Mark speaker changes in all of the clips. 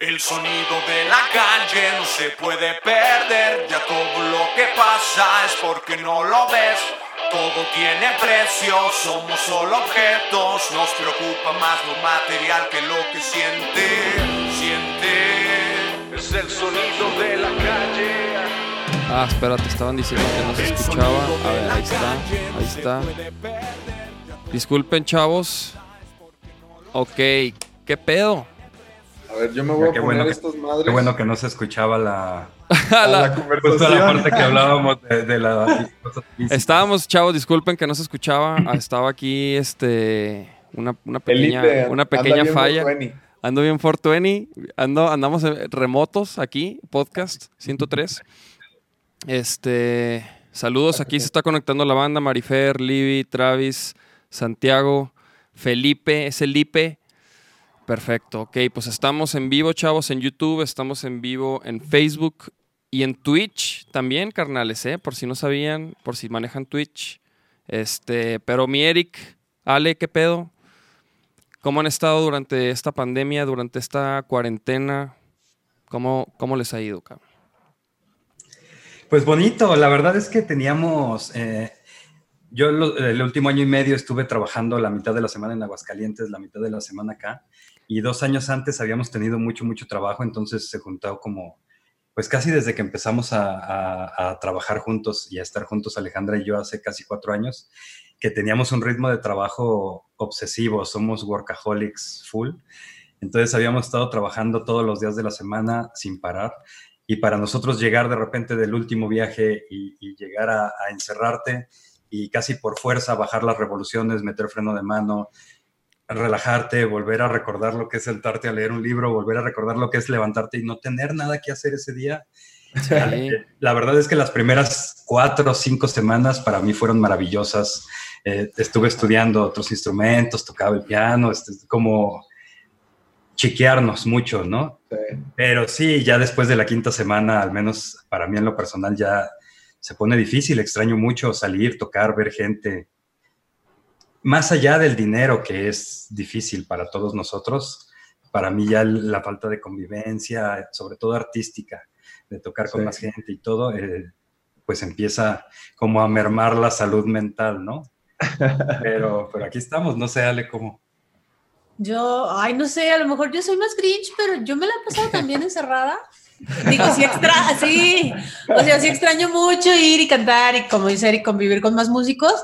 Speaker 1: El sonido de la calle no se puede perder, ya todo lo que pasa es porque no lo ves. Todo tiene precio, somos solo objetos, nos preocupa más lo material que lo que siente, siente. Es el sonido de la calle.
Speaker 2: Ah, espera, te estaban diciendo que no se escuchaba. A ver, ahí está, ahí está. Disculpen, chavos. Ok, ¿qué pedo?
Speaker 3: A ver, yo me voy a
Speaker 4: Qué
Speaker 3: poner
Speaker 4: bueno, que,
Speaker 3: estas madres.
Speaker 4: qué bueno que no se escuchaba la,
Speaker 3: a
Speaker 2: La-
Speaker 3: la
Speaker 4: justo
Speaker 3: conversación.
Speaker 4: la parte que hablábamos de, de la
Speaker 2: Estábamos, chavos, disculpen que no se escuchaba. Ah, Estaba aquí, este, una, una pequeña, una pequeña falla. Ando bien 420, ando, andamos eh, remotos aquí, podcast 103. Este, saludos, aquí se está conectando la banda, Marifer, Libby, Travis, Santiago, Felipe, es Felipe. Perfecto, ok, pues estamos en vivo, chavos, en YouTube, estamos en vivo en Facebook y en Twitch también, carnales, ¿eh? Por si no sabían, por si manejan Twitch. Este, pero mi Eric, Ale, ¿qué pedo? ¿Cómo han estado durante esta pandemia, durante esta cuarentena? ¿Cómo, cómo les ha ido, cabrón?
Speaker 4: Pues bonito, la verdad es que teníamos, eh, yo el último año y medio estuve trabajando la mitad de la semana en Aguascalientes, la mitad de la semana acá, y dos años antes habíamos tenido mucho, mucho trabajo, entonces se juntó como, pues casi desde que empezamos a, trabajar juntos y a estar juntos Alejandra y yo hace casi cuatro años, que teníamos un ritmo de trabajo obsesivo, somos workaholics full, entonces habíamos estado trabajando todos los días de la semana sin parar. Y para nosotros llegar de repente del último viaje y, llegar a encerrarte y casi por fuerza bajar las revoluciones, meter freno de mano, relajarte, volver a recordar lo que es sentarte a leer un libro, volver a recordar lo que es levantarte y no tener nada que hacer ese día.
Speaker 2: Sí.
Speaker 4: La verdad es que las primeras cuatro o cinco semanas para mí fueron maravillosas. Eh, estuve estudiando otros instrumentos, tocaba el piano, este, como chiquearnos mucho, ¿no?
Speaker 3: Sí.
Speaker 4: Pero sí, ya después de la quinta semana, al menos para mí en lo personal, ya se pone difícil. Extraño mucho salir, tocar, ver gente. Más allá del dinero, que es difícil para todos nosotros, para mí ya la falta de convivencia, sobre todo artística, de tocar con
Speaker 3: Sí.
Speaker 4: más gente y todo, eh, pues empieza como a mermar la salud mental, ¿no? Pero, pero aquí estamos, no sé, Ale, cómo.
Speaker 5: Yo, ay, no sé, a lo mejor yo soy más Grinch, pero yo me la he pasado también encerrada. Digo, sí extra, sí, o sea, sí extraño mucho ir y cantar y como dice Eric, convivir con más músicos,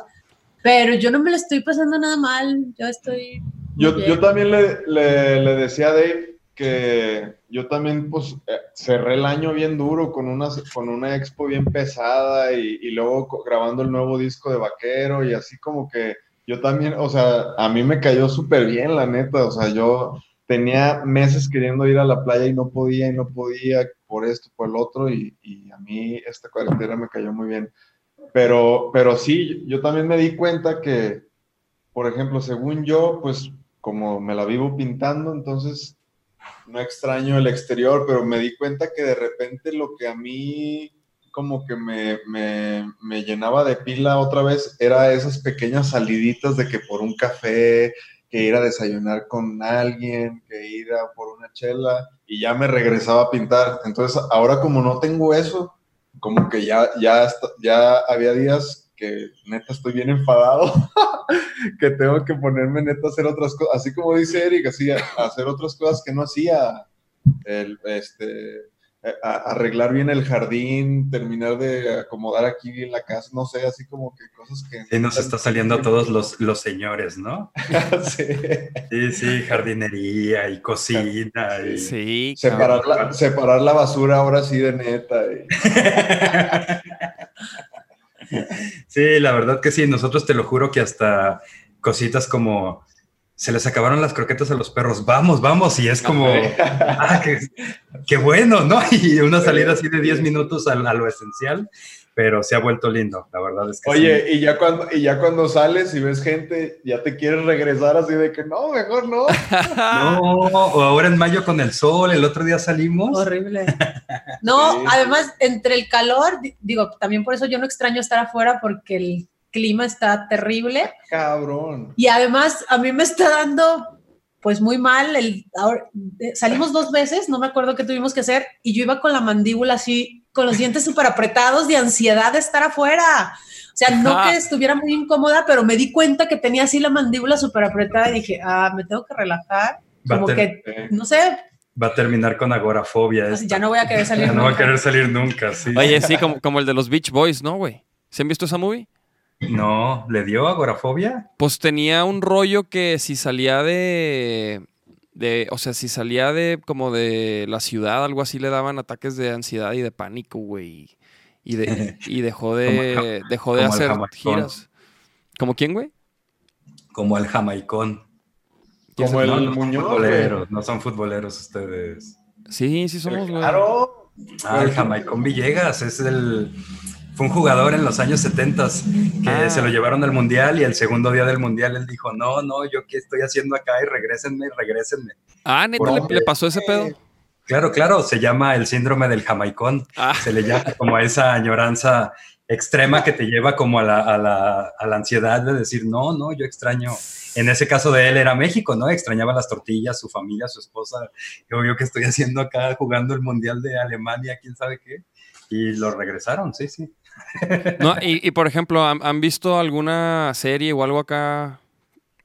Speaker 5: pero yo no me la estoy pasando nada mal, yo estoy...
Speaker 3: Yo, yo también le, le- le decía a Dave que yo también pues eh, cerré el año bien duro con una, con una expo bien pesada y, y luego grabando el nuevo disco de Vaquero y así como que yo también, o sea, a mí me cayó súper bien la neta, o sea, yo tenía meses queriendo ir a la playa y no podía y no podía por esto, por el otro y, y a mí esta cuarentena me cayó muy bien. Pero, pero sí, yo también me di cuenta que, por ejemplo, según yo, pues como me la vivo pintando, entonces no extraño el exterior, pero me di cuenta que de repente lo que a mí como que me, me, me llenaba de pila otra vez era esas pequeñas saliditas de que por un café, que ir a desayunar con alguien, que ir a por una chela y ya me regresaba a pintar. Entonces ahora como no tengo eso, como que ya, ya, ya había días que neta estoy bien enfadado, que tengo que ponerme neta a hacer otras cosas, así como dice Eric, así a, hacer otras cosas que no hacía, el, este, arreglar bien el jardín, terminar de acomodar aquí en la casa, no sé, así como que cosas que...
Speaker 4: Sí, nos está saliendo a todos los, los señores, ¿no?
Speaker 3: Sí.
Speaker 4: Sí, sí, jardinería y cocina. Y...
Speaker 2: Sí, cabrón.
Speaker 3: Separar la, separar la basura ahora sí de neta. y-
Speaker 4: Sí, la verdad que sí, nosotros te lo juro que hasta cositas como se les acabaron las croquetas a los perros, vamos, vamos, y es como, ah, qué, qué bueno, ¿no? Y una salida así de 10 minutos a, a lo esencial, pero se ha vuelto lindo, la verdad es que
Speaker 3: Oye,
Speaker 4: sí.
Speaker 3: y ya cuando y ya cuando sales y ves gente, ya te quieres regresar así de que no, mejor no.
Speaker 4: No, o ahora en mayo con el sol, el otro día salimos.
Speaker 5: Horrible. No,
Speaker 3: Sí.
Speaker 5: además, entre el calor, di- digo, también por eso yo no extraño estar afuera porque el clima está terrible.
Speaker 3: Cabrón.
Speaker 5: Y además, a mí me está dando pues muy mal. El, ahora- de- salimos dos veces, no me acuerdo qué tuvimos que hacer, y yo iba con la mandíbula así, con los dientes súper apretados de ansiedad de estar afuera. O sea, no
Speaker 2: Ajá.
Speaker 5: que estuviera muy incómoda, pero me di cuenta que tenía así la mandíbula súper apretada y dije, ah, me tengo que relajar.
Speaker 4: Va
Speaker 5: Como que, no sé,
Speaker 4: Va a terminar con agorafobia. esta.
Speaker 5: ya no voy a querer salir.
Speaker 4: Ya no va a
Speaker 5: nunca.
Speaker 4: querer salir nunca, sí.
Speaker 2: Oye, sí, como, como el de los Beach Boys, ¿no, güey? ¿Se han visto esa movie?
Speaker 4: No, ¿le dio agorafobia?
Speaker 2: Pues tenía un rollo que si salía de, de, o sea, si salía de como de la ciudad, algo así, le daban ataques de ansiedad y de pánico, güey. Y, de, y dejó de,
Speaker 4: Como-
Speaker 2: dejó de hacer giras. ¿Como quién, güey?
Speaker 4: Como el jamaicón.
Speaker 3: Como el
Speaker 4: no, no son
Speaker 3: Muñoz,
Speaker 4: futboleros, no son futboleros ustedes.
Speaker 2: Sí, sí somos, güey.
Speaker 3: Claro.
Speaker 4: Ah, el Jamaicón Villegas es el. Fue un jugador en los años 70 que
Speaker 2: Ah.
Speaker 4: se lo llevaron al mundial y el segundo día del mundial él dijo: No, no, yo qué estoy haciendo acá y regrésenme, regrésenme.
Speaker 2: Ah, neta, le, le pasó ese pedo.
Speaker 4: Claro, claro, se llama el síndrome del Jamaicón.
Speaker 2: Ah,
Speaker 4: Se le llama como a esa añoranza extrema que te lleva como a la, a la- a la ansiedad de decir: No, no, yo extraño. En ese caso de él era México, ¿no? Extrañaba las tortillas, su familia, su esposa. Yo veo que estoy haciendo acá jugando el mundial de Alemania, quién sabe qué. Y lo regresaron, sí, sí.
Speaker 2: No, y, y, por ejemplo, ¿han, han visto alguna serie o algo acá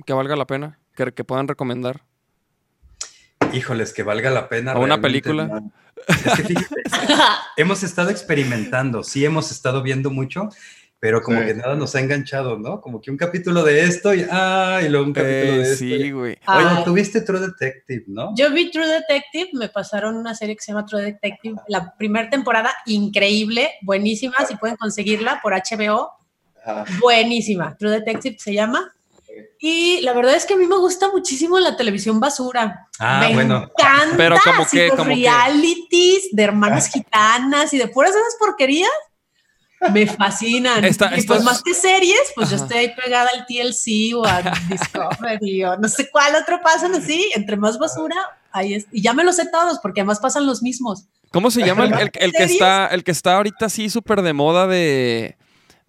Speaker 2: que valga la pena? Que, que puedan recomendar.
Speaker 4: Híjoles, que valga la pena.
Speaker 2: ¿O una película?
Speaker 4: ¿no? Es que fíjate, hemos estado experimentando, sí hemos estado viendo mucho, pero como
Speaker 3: Sí.
Speaker 4: que nada nos ha enganchado, ¿no? Como que un capítulo de esto y, ah, y luego un capítulo
Speaker 2: Eh,
Speaker 4: de esto.
Speaker 2: sí, güey.
Speaker 5: Ah,
Speaker 4: Oye, tuviste True Detective, ¿no?
Speaker 5: Yo vi True Detective, me pasaron una serie que se llama True Detective, la primera temporada increíble, buenísima, si pueden conseguirla por HBO,
Speaker 3: Ajá.
Speaker 5: buenísima. True Detective se llama. Y la verdad es que a mí me gusta muchísimo la televisión basura.
Speaker 4: Ah,
Speaker 5: me
Speaker 4: bueno.
Speaker 5: encanta.
Speaker 2: Pero como que- como que-
Speaker 5: realities de hermanas gitanas y de puras esas porquerías. Me fascinan.
Speaker 2: Esta-
Speaker 5: y
Speaker 2: esta
Speaker 5: pues
Speaker 2: es-
Speaker 5: más que series, pues yo
Speaker 2: Ajá.
Speaker 5: estoy ahí pegada al TLC o a Discovery o no sé cuál otro pasan así. Entre más basura, ahí es. Y ya me los sé todos porque además pasan los mismos.
Speaker 2: ¿Cómo se llama el, el- el que está el que está ahorita así súper de moda de,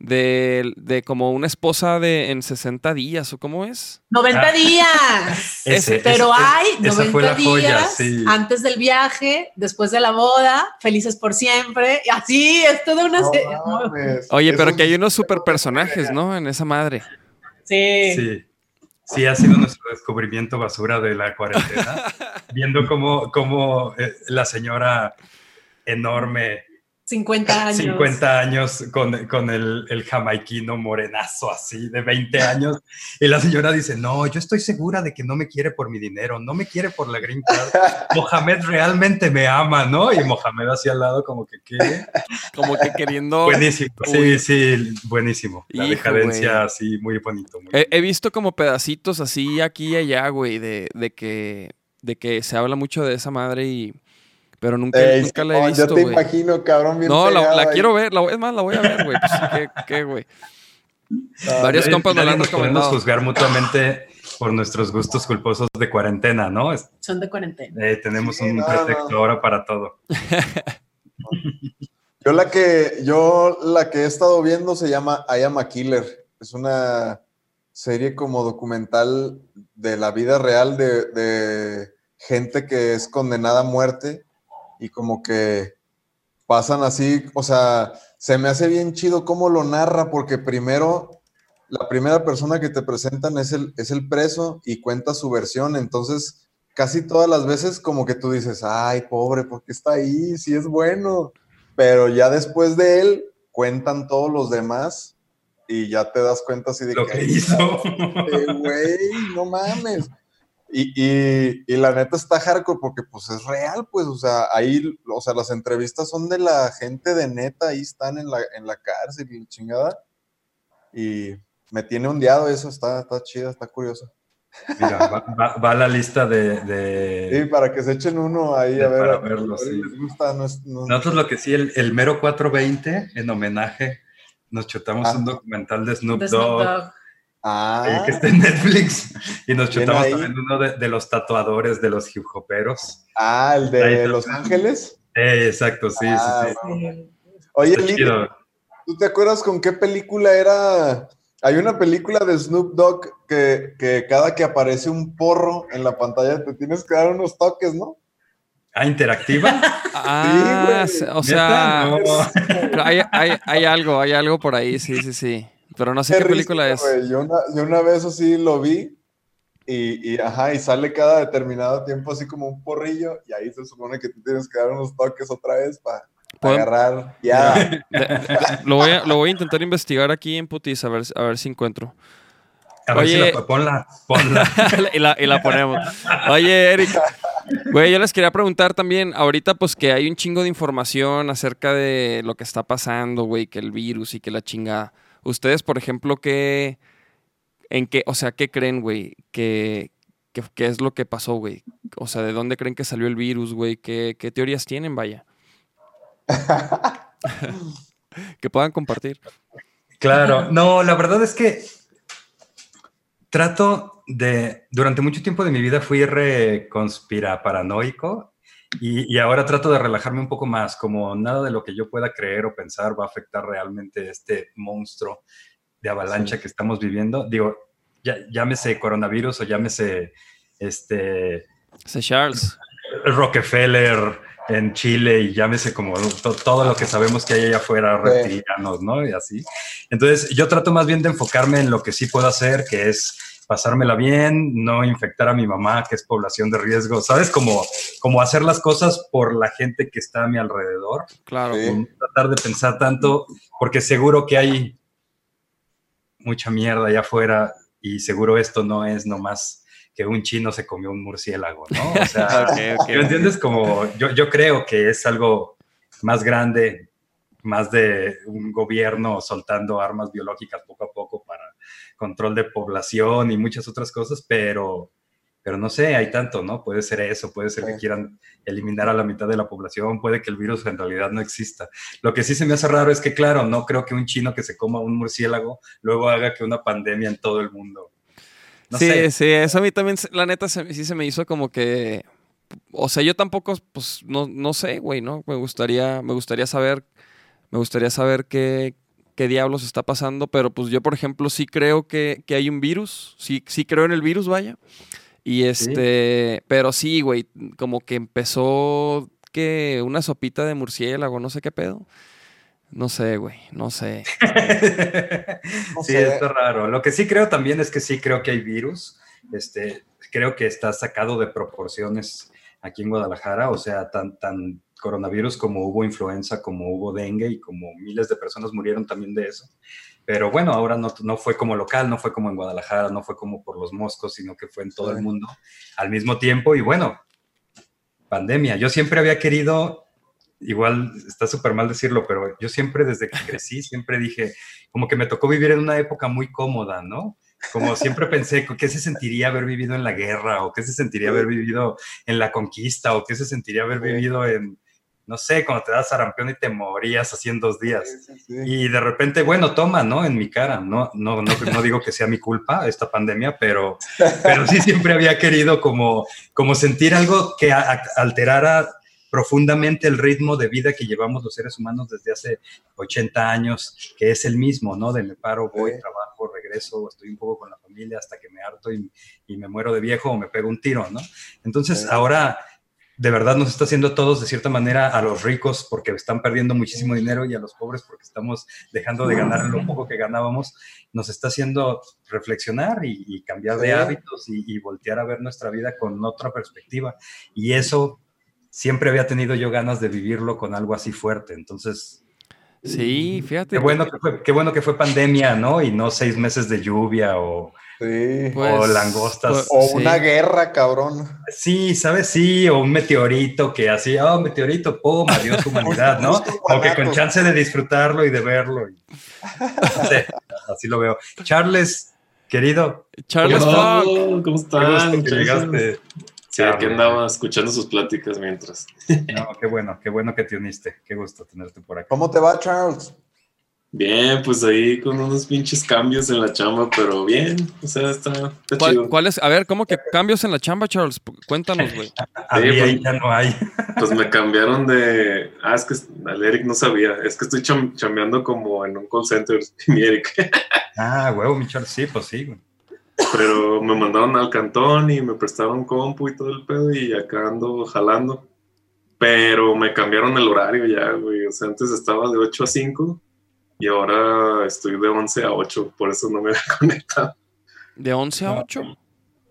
Speaker 2: de de como una esposa de en 60 días o cómo es?
Speaker 5: 90
Speaker 4: Ah.
Speaker 5: días.
Speaker 4: Ese,
Speaker 5: Pero
Speaker 4: ese-
Speaker 5: hay
Speaker 4: esa
Speaker 5: 90
Speaker 4: fue la joya,
Speaker 5: días
Speaker 4: sí.
Speaker 5: antes del viaje, después de la boda, felices por siempre. y Así, es toda una
Speaker 3: No
Speaker 5: serie.
Speaker 3: mames.
Speaker 2: Oye, pero que hay unos super personajes, ¿no? En esa madre.
Speaker 5: Sí.
Speaker 4: Sí. Sí, ha sido nuestro descubrimiento basura de la cuarentena. viendo cómo, cómo eh, la señora enorme,
Speaker 5: 50 años.
Speaker 4: 50 años, con, con el, el jamaiquino morenazo así, de 20 años. Y la señora dice, no, yo estoy segura de que no me quiere por mi dinero, no me quiere por la green card. Mohamed realmente me ama, ¿no? Y Mohamed hacia al lado como que, ¿qué?
Speaker 2: Como que queriendo.
Speaker 4: Buenísimo, sí, sí, buenísimo. La
Speaker 2: Hijo,
Speaker 4: decadencia
Speaker 2: güey.
Speaker 4: así, muy bonito. muy
Speaker 2: He, he visto como pedacitos así aquí y allá, güey, de, de que de que se habla mucho de esa madre y pero nunca,
Speaker 3: Ey,
Speaker 2: nunca la he visto,
Speaker 3: Yo te
Speaker 2: güey.
Speaker 3: imagino, cabrón, bien
Speaker 2: No, la, quiero ver, la, es más, la voy a ver, güey. Pues, ¿qué, qué, güey?
Speaker 3: Ah,
Speaker 2: Varios compas me la
Speaker 4: nadie
Speaker 2: han
Speaker 4: nos podemos juzgar mutuamente por nuestros gustos culposos de cuarentena, ¿no?
Speaker 5: Son de cuarentena.
Speaker 4: eh, tenemos
Speaker 3: Sí,
Speaker 4: un
Speaker 3: no,
Speaker 4: pretexto
Speaker 3: no.
Speaker 4: ahora para todo.
Speaker 3: Yo la que yo la que he estado viendo se llama I Am a Killer. Es una serie como documental de la vida real de, de gente que es condenada a muerte y como que pasan así, o sea, se me hace bien chido cómo lo narra porque primero la primera persona que te presentan es el, es el preso y cuenta su versión, entonces casi todas las veces como que tú dices, ay, pobre, ¿por qué está ahí? Si es bueno pero ya después de él cuentan todos los demás y ya te das cuenta así de
Speaker 4: Lo
Speaker 3: que,
Speaker 4: que
Speaker 3: "Ay,
Speaker 4: hizo.
Speaker 3: güey, no mames. Y, y- y la neta está hardcore porque pues es real, pues, o sea, ahí, o sea, las entrevistas son de la gente de neta, ahí están en la, en la cárcel y chingada. Y me tiene ondeado eso, está, está chida, está curioso.
Speaker 4: Mira, va, va- va a la lista de...
Speaker 3: Sí, para que se echen uno ahí
Speaker 4: de-
Speaker 3: a ver.
Speaker 4: para
Speaker 3: a-
Speaker 4: verlo,
Speaker 3: a ver si
Speaker 4: sí.
Speaker 3: les gusta, no es- no-
Speaker 4: Nosotros lo que sí, el, el mero 420, en homenaje, nos chutamos
Speaker 3: Ah.
Speaker 4: un documental de Snoop
Speaker 5: De Snoop
Speaker 4: Dogg,
Speaker 5: Dogg.
Speaker 3: Ah,
Speaker 4: eh, que está en Netflix, y nos chutamos también uno de, de los tatuadores de los hip hoperos.
Speaker 3: ah, el de. Los Ángeles.
Speaker 4: Eh, exacto, sí,
Speaker 3: Ah,
Speaker 4: sí, sí.
Speaker 5: Sí.
Speaker 3: Oye, Lili. ¿tú te acuerdas con qué película era
Speaker 6: Hay una película de Snoop Dogg que, que cada que aparece un porro en la pantalla te tienes que dar unos toques, ¿no?
Speaker 4: ¿Ah, interactiva?
Speaker 2: Ah,
Speaker 6: Sí, güey.
Speaker 2: o sea, hay, hay- hay algo, hay algo por ahí, sí, sí, sí. Pero no sé qué película es.
Speaker 6: Yo, una, yo una vez así lo vi y, y, ajá, y sale cada determinado tiempo así como un porrillo y ahí se supone que tú tienes que dar unos toques otra vez para
Speaker 2: ¿Puedo-
Speaker 6: agarrar. Ya.
Speaker 2: Lo, voy a, lo voy a intentar investigar aquí en Putis a ver, a ver si encuentro.
Speaker 4: A ver si
Speaker 2: Oye.
Speaker 4: la, ponla, ponla.
Speaker 2: y, la, y la ponemos. Oye, Eric, güey, yo les quería preguntar también, ahorita pues que hay un chingo de información acerca de lo que está pasando, güey, que el virus y que la chinga. Ustedes, por ejemplo, ¿qué, en qué, o sea, qué creen, güey? ¿Qué, qué, qué es lo que pasó, güey? O sea, ¿de dónde creen que salió el virus, güey? ¿Qué, qué teorías tienen, vaya? que puedan compartir.
Speaker 4: Claro, no, la verdad es que trato de, durante mucho tiempo de mi vida fui re conspira paranoico y, y ahora trato de relajarme un poco más, como nada de lo que yo pueda creer o pensar va a afectar realmente este monstruo de avalancha que estamos viviendo. Digo, ya, llámese coronavirus o llámese este
Speaker 2: Ese Charles.
Speaker 4: Rockefeller en Chile y llámese como to- todo lo que sabemos que hay allá afuera,
Speaker 6: Sí.
Speaker 4: reptilianos, ¿no? Y así. Entonces, yo trato más bien de enfocarme en lo que sí puedo hacer, que es pasármela bien, no infectar a mi mamá, que es población de riesgo, ¿sabes? Como, como hacer las cosas por la gente que está a mi alrededor,
Speaker 2: Claro.
Speaker 6: Sí.
Speaker 4: no tratar de pensar tanto, porque seguro que hay mucha mierda allá afuera y seguro esto no es nomás que un chino se comió un murciélago, ¿no? O sea. ¿Me entiendes? Como yo, yo creo que es algo más grande, más de un gobierno soltando armas biológicas poco a poco control de población y muchas otras cosas, pero, pero no sé, hay tanto, ¿no? Puede ser eso, puede ser que
Speaker 6: Sí.
Speaker 4: quieran eliminar a la mitad de la población, puede que el virus en realidad no exista. Lo que sí se me hace raro es que, claro, no creo que un chino que se coma un murciélago luego haga que una pandemia en todo el mundo. No
Speaker 2: sí,
Speaker 4: sé.
Speaker 2: sí, eso a mí también, la neta, se- sí se me hizo como que, o sea, yo tampoco, pues, no, no sé, güey, ¿no? Me gustaría, me gustaría saber, me gustaría saber qué, qué diablos está pasando, pero pues yo, por ejemplo, sí creo que, que hay un virus, sí, sí creo en el virus, vaya, y este, pero sí, güey, como que empezó que una sopita de murciélago, no sé qué pedo. No sé, güey, no sé.
Speaker 6: No
Speaker 4: sí,
Speaker 6: sé.
Speaker 4: está raro. Lo que sí creo también es que sí creo que hay virus. Este, creo que está sacado de proporciones aquí en Guadalajara, o sea, tan, tan coronavirus como hubo influenza, como hubo dengue y como miles de personas murieron también de eso. Pero bueno, ahora no, no fue como local, no fue como en Guadalajara, no fue como por los moscos, sino que fue en todo
Speaker 6: Sí.
Speaker 4: el mundo al mismo tiempo. Y bueno, pandemia. Yo siempre había querido, igual está súper mal decirlo, pero yo siempre desde que crecí, siempre dije, como que me tocó vivir en una época muy cómoda, ¿no? Como siempre pensé, ¿qué se sentiría haber vivido en la guerra? ¿O qué se sentiría haber vivido en la conquista? ¿O qué se sentiría haber vivido en, no sé, cuando te das sarampión y te morías así en dos días?
Speaker 6: Sí, sí, sí.
Speaker 4: Y de repente, bueno, toma, ¿no? En mi cara, no, no, no, no digo que sea mi culpa esta pandemia, pero, pero sí siempre había querido como, como sentir algo que a- a- alterara profundamente el ritmo de vida que llevamos los seres humanos desde hace 80 años, que es el mismo, ¿no? De me paro, voy, trabajo, regreso, estoy un poco con la familia hasta que me harto y, y me muero de viejo o me pego un tiro, ¿no? Entonces ahora de verdad nos está haciendo a todos de cierta manera a los ricos porque están perdiendo muchísimo dinero y a los pobres porque estamos dejando de ganar lo poco que ganábamos, nos está haciendo reflexionar y, y cambiar de
Speaker 6: Sí.
Speaker 4: hábitos y, y voltear a ver nuestra vida con otra perspectiva. Y eso siempre había tenido yo ganas de vivirlo con algo así fuerte. Entonces,
Speaker 2: Sí, fíjate.
Speaker 4: qué bueno que fue, qué bueno que fue pandemia, ¿no? Y no seis meses de lluvia o...
Speaker 6: Sí.
Speaker 2: Pues,
Speaker 4: o langostas.
Speaker 2: pues,
Speaker 6: o
Speaker 2: sí.
Speaker 6: una guerra, cabrón.
Speaker 4: Sí, ¿sabes? Sí, o un meteorito que así, oh, meteorito, pum, adiós humanidad, ¿no? Como que con chance de disfrutarlo y de verlo. y- sé, así lo veo. Charles, querido,
Speaker 2: Charles
Speaker 4: ¿Cómo.
Speaker 7: ¿Cómo
Speaker 4: qué
Speaker 7: están?
Speaker 4: gusto que
Speaker 7: muchachos?
Speaker 4: llegaste.
Speaker 7: Sí, aquí andaba escuchando sus pláticas mientras.
Speaker 4: No, qué bueno, qué bueno que te uniste. Qué gusto tenerte por acá.
Speaker 6: ¿Cómo te va, Charles?
Speaker 7: Bien, pues ahí con unos pinches cambios en la chamba, pero bien, o sea, está, está
Speaker 2: ¿Cuál,
Speaker 7: chido.
Speaker 2: cuál es? A ver, ¿cómo que cambios en la chamba, Charles? Cuéntanos, güey.
Speaker 4: Había
Speaker 7: pues-
Speaker 4: y ya no hay.
Speaker 7: Pues me cambiaron de. Ah, es que al Eric no sabía. Es que estoy cham- chambeando como en un call center, mi Eric.
Speaker 4: Ah, huevo, mi Charles, sí, pues sí, güey.
Speaker 7: Pero me mandaron al cantón y me prestaron compu y todo el pedo y acá ando jalando. Pero me cambiaron el horario ya, güey. O sea, antes estaba de 8 a 5 y ahora estoy de 11 a 8. Por eso no me había conectado.
Speaker 2: ¿De 11 a 8?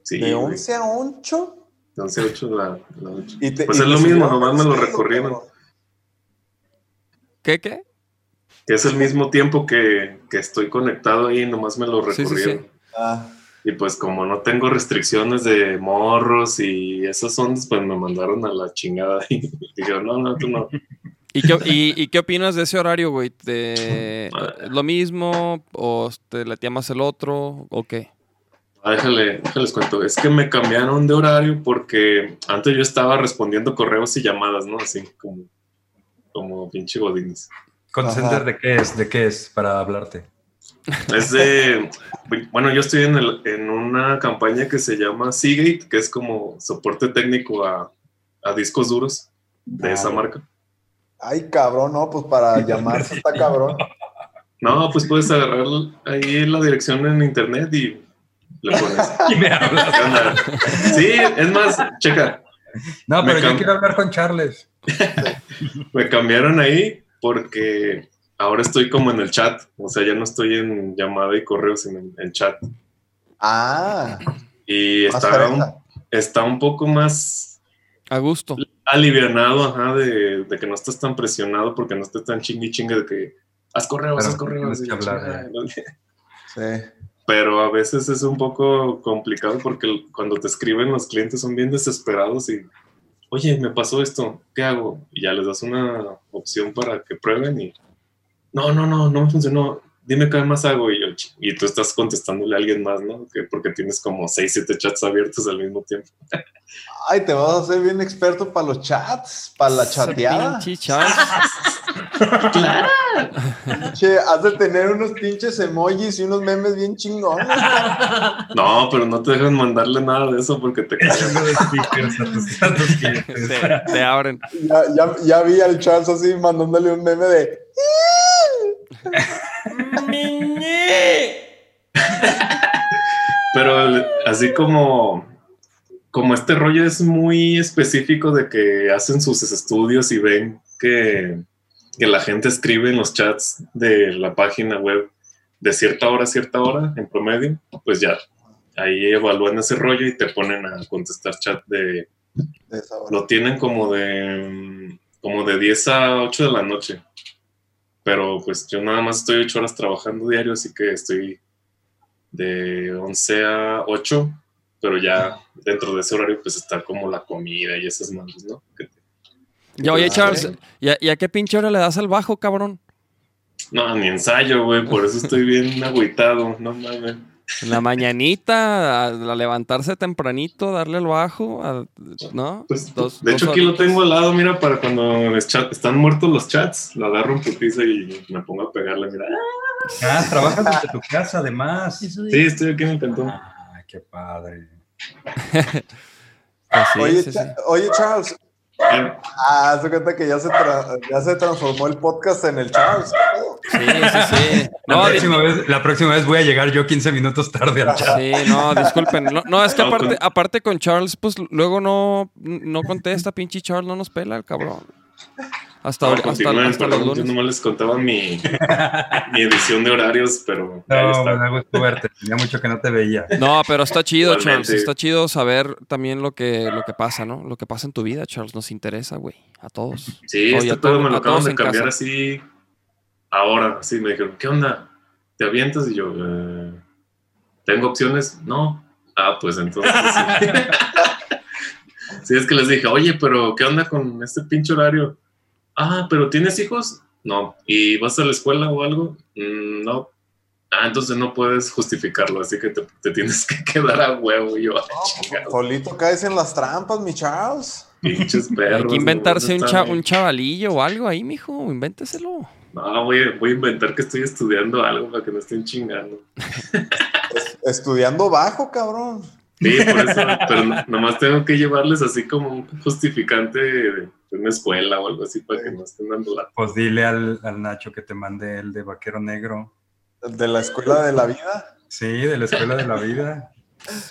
Speaker 7: Sí,
Speaker 3: ¿De
Speaker 7: güey,
Speaker 3: 11 a 8?
Speaker 7: de 11 a 8 la, la noche.
Speaker 3: Y te-
Speaker 7: Pues
Speaker 3: y
Speaker 7: es lo mismo, nomás me lo recorrieron.
Speaker 2: ¿Qué, qué?
Speaker 7: Que es el mismo tiempo que, que estoy conectado ahí, nomás me lo
Speaker 2: Sí, sí, sí.
Speaker 7: recorrieron.
Speaker 3: Ah,
Speaker 7: Y pues como no tengo restricciones de morros y esas ondas, pues me mandaron a la chingada. Y dijeron, no, no, tú no.
Speaker 2: ¿Y qué, y, y qué opinas de ese horario, güey? ¿Te-
Speaker 7: Ah.
Speaker 2: ¿Es lo mismo? ¿O te latía más el otro? ¿O qué?
Speaker 7: Ah, déjale, déjales cuento. Es que me cambiaron de horario porque antes yo estaba respondiendo correos y llamadas, ¿no? Así como, como pinche godines.
Speaker 4: ¿Call center de qué es? ¿De qué es para hablarte?
Speaker 7: Es de, bueno, yo estoy en, el- en una campaña que se llama Seagate, que es como soporte técnico a, a discos duros de esa marca.
Speaker 3: Ay, cabrón, no, pues para llamarse está cabrón.
Speaker 7: No, pues puedes agarrar ahí la dirección en internet y le pones.
Speaker 4: Y me hablas.
Speaker 7: Sí, es más, checa,
Speaker 4: No, pero yo quiero hablar con Charles.
Speaker 7: me cambiaron ahí porque ahora estoy como en el chat, o sea, ya no estoy en llamada y correo, sino en, en chat.
Speaker 3: Ah,
Speaker 7: Y está un, está un poco más
Speaker 2: A gusto.
Speaker 7: alivianado, ajá, de, de que no estás tan presionado porque no estés tan chingue y chingue de que haz correos,
Speaker 4: Pero
Speaker 7: haz correos.
Speaker 4: que
Speaker 7: la
Speaker 4: hablar,
Speaker 7: ¿no?
Speaker 3: Sí.
Speaker 7: Pero a veces es un poco complicado porque cuando te escriben los clientes son bien desesperados y, oye, me pasó esto, ¿qué hago? Y ya les das una opción para que prueben y, no, no, no, no me funcionó, dime qué más hago. Y, yo, y tú estás contestándole a alguien más, ¿no? Que porque tienes como seis, siete chats abiertos al mismo tiempo.
Speaker 3: Ay, te vas a hacer bien experto para los chats, para la chateada.
Speaker 2: Charles.
Speaker 3: Che, has de tener unos pinches emojis y unos memes bien chingones.
Speaker 7: No, pero no te dejan mandarle nada de eso porque te.
Speaker 4: Echando de stickers a tus, a tus clientes.
Speaker 2: Te, te abren.
Speaker 3: Ya, ya, ya vi al Charles así mandándole un meme de.
Speaker 7: Pero así como, como este rollo es muy específico de que hacen sus estudios y ven que, que la gente escribe en los chats de la página web de cierta hora a cierta hora en promedio, pues ya ahí evalúan ese rollo y te ponen a contestar chat de...
Speaker 3: de esa hora.
Speaker 7: Lo tienen como de, como de 10 a 8 de la noche. Pero pues yo nada más estoy 8 horas trabajando diario, así que estoy de 11 a 8, pero ya dentro de ese horario pues está como la comida y esas madres, ¿no? Que te-
Speaker 2: Ya, oye, Charles. ¿y a, y a qué pinche hora le das al bajo, cabrón?
Speaker 7: No, ni ensayo, güey, por eso estoy bien agüitado, no mames.
Speaker 2: En la mañanita, a, a levantarse tempranito, darle al bajo, a- ¿no?
Speaker 7: Pues,
Speaker 2: Dos-
Speaker 7: de hecho, aquí lo tengo al lado, mira, para cuando es chat- están muertos los chats, lo agarro en putiza y me pongo a pegarle, mira.
Speaker 4: Ah, trabajas desde tu casa, además.
Speaker 7: Sí, estoy aquí en el cantón.
Speaker 4: Ah, qué padre.
Speaker 2: Pues sí,
Speaker 3: oye,
Speaker 2: sí, sí.
Speaker 3: Cha- oye, Charles.
Speaker 7: Eh,
Speaker 3: Ah, se cuenta que ya se, tra- ya se transformó el podcast en el Charles.
Speaker 2: Sí, sí, sí.
Speaker 4: La,
Speaker 2: No,
Speaker 4: próxima vez, la próxima vez voy a llegar yo 15 minutos tarde al chat.
Speaker 2: Sí, no, disculpen. No, no, es que aparte,
Speaker 7: con-
Speaker 2: aparte con Charles, pues luego no, no contesta, pinche Charles no nos pela el cabrón. Hasta,
Speaker 7: no,
Speaker 2: hasta, hasta los
Speaker 7: perdón, yo
Speaker 2: lunes.
Speaker 7: nomás les contaba mi, mi edición de horarios, pero ahí
Speaker 4: No,
Speaker 7: está.
Speaker 4: me da verte. Tenía mucho que no te veía.
Speaker 2: No, pero está chido,
Speaker 7: Igualmente.
Speaker 2: Charles. Está chido saber también lo que, lo que pasa, ¿no? Lo que pasa en tu vida, Charles. Nos interesa, güey. A todos.
Speaker 7: Sí,
Speaker 2: Oye,
Speaker 7: este
Speaker 2: a to-
Speaker 7: pedo me lo acaban
Speaker 2: todos
Speaker 7: de
Speaker 2: en
Speaker 7: cambiar
Speaker 2: casa.
Speaker 7: así ahora. Así me dijeron, ¿qué onda? ¿Te avientas? Y yo, eh, ¿tengo opciones? No. Ah, pues entonces sí. sí, es que les dije, oye, pero ¿qué onda con este pinche horario? Ah, pero ¿tienes hijos? No. ¿Y vas a la escuela o algo? "Mm, no. Ah, entonces no puedes justificarlo, así que te, te tienes que quedar a huevo. Y yo, ay, chingado,
Speaker 3: Solito caes en las trampas, mi Charles.
Speaker 7: pinches perros.
Speaker 2: Hay que inventarse
Speaker 7: ¿no?
Speaker 2: un, un chavalillo o algo ahí, mijo. Invénteselo.
Speaker 7: No, voy a, voy a inventar que estoy estudiando algo para que no estén chingando.
Speaker 3: Estudiando bajo, cabrón.
Speaker 7: Sí, por eso, pero no- nomás tengo que llevarles así como un justificante de, de una escuela o algo así para que no estén dando la...
Speaker 4: Pues dile al, al Nacho que te mande el de Vaquero Negro.
Speaker 3: De la escuela de la vida.
Speaker 4: Sí, de la Escuela de la Vida.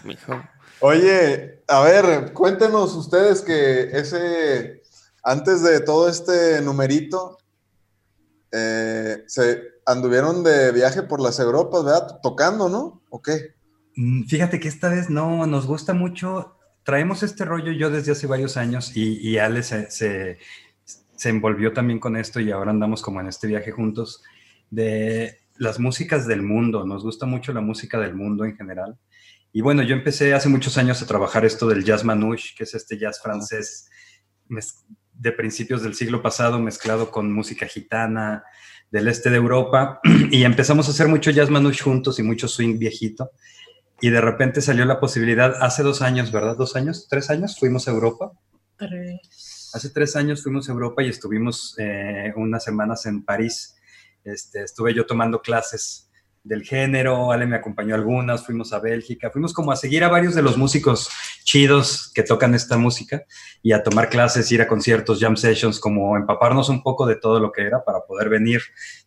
Speaker 2: Mijo.
Speaker 3: Oye, a ver, cuéntenos ustedes que ese, antes de todo este numerito, eh, se anduvieron de viaje por las Europas, ¿verdad? Tocando, ¿no? ¿O qué?
Speaker 4: Mm, Fíjate que esta vez no, nos gusta mucho. Traemos este rollo yo desde hace varios años y, y Ale se, se, se envolvió también con esto y ahora andamos como en este viaje juntos de las músicas del mundo. Nos gusta mucho la música del mundo en general. Y bueno, yo empecé hace muchos años a trabajar esto del jazz manouche, que es este jazz francés de principios del siglo pasado mezclado con música gitana del este de Europa y empezamos a hacer mucho jazz manouche juntos y mucho swing viejito. Y de repente salió la posibilidad, hace dos años, ¿verdad? ¿Dos años? ¿Tres años? Fuimos a Europa. Hace tres años fuimos a Europa y estuvimos eh, unas semanas en París. Este, estuve yo tomando clases del género, Ale me acompañó a algunas, fuimos a Bélgica, fuimos como a seguir a varios de los músicos chidos que tocan esta música y a tomar clases, ir a conciertos, jam sessions, como empaparnos un poco de todo lo que era para poder venir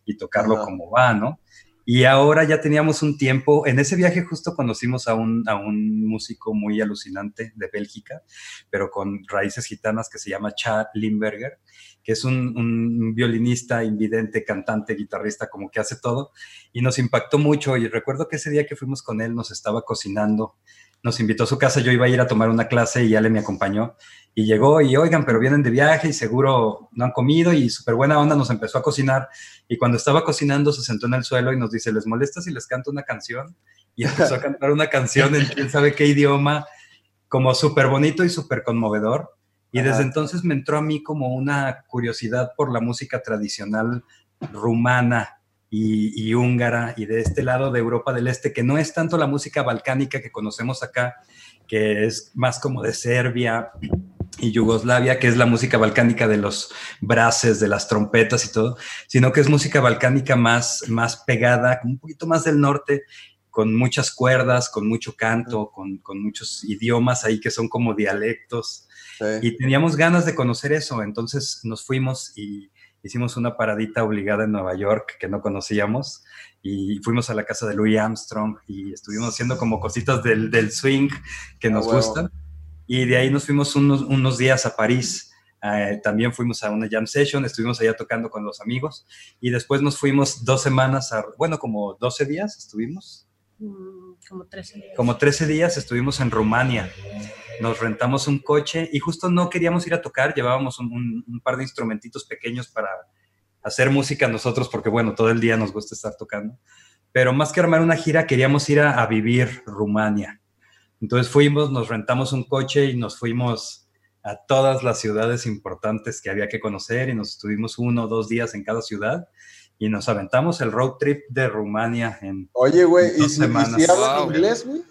Speaker 4: y tocarlo
Speaker 3: Ajá.
Speaker 4: como va, ¿no? Y ahora ya teníamos un tiempo, en ese viaje justo conocimos a un, a un músico muy alucinante de Bélgica, pero con raíces gitanas que se llama Chad Limberger, que es un, un violinista, invidente, cantante, guitarrista, como que hace todo, y nos impactó mucho. Y recuerdo que ese día que fuimos con él nos estaba cocinando, nos invitó a su casa, yo iba a ir a tomar una clase y Ale me acompañó. Y llegó y, oigan, pero vienen de viaje y seguro no han comido y súper buena onda nos empezó a cocinar. Y cuando estaba cocinando se sentó en el suelo y nos dice, ¿les molesta si les canto una canción? Y empezó a cantar una canción en quién sabe qué idioma, como súper bonito y súper conmovedor. Y
Speaker 3: Ajá.
Speaker 4: desde entonces me entró a mí como una curiosidad por la música tradicional rumana y, y húngara y de este lado de Europa del Este, que no es tanto la música balcánica que conocemos acá, que es más como de Serbia y Yugoslavia, que es la música balcánica de los brases, de las trompetas y todo, sino que es música balcánica más, más pegada, un poquito más del norte, con muchas cuerdas, con mucho canto, con, con muchos idiomas ahí que son como dialectos.
Speaker 3: Sí.
Speaker 4: Y teníamos ganas de conocer eso, entonces nos fuimos y hicimos una paradita obligada en Nueva York que no conocíamos y fuimos a la casa de Louis Armstrong y estuvimos haciendo como cositas del, del swing que nos
Speaker 3: huevo.
Speaker 4: gustan. Y de ahí nos fuimos unos, unos días a París. Eh, también fuimos a una jam session, estuvimos allá tocando con los amigos y después nos fuimos dos semanas, a, bueno, como 12 días estuvimos,
Speaker 5: Mm, Como 13 días.
Speaker 4: como 13 días estuvimos en Rumania. Nos rentamos un coche y justo no queríamos ir a tocar, llevábamos un, un- un par de instrumentitos pequeños para hacer música nosotros, porque bueno, todo el día nos gusta estar tocando. Pero más que armar una gira, queríamos ir a, a vivir Rumania. Entonces fuimos, nos rentamos un coche y nos fuimos a todas las ciudades importantes que había que conocer y nos estuvimos uno o dos días en cada ciudad y nos aventamos el road trip de Rumania en,
Speaker 3: Oye, güey, ¿y
Speaker 4: Dos
Speaker 3: si, y si
Speaker 4: semanas.
Speaker 3: hablan
Speaker 2: Wow.
Speaker 3: inglés, güey?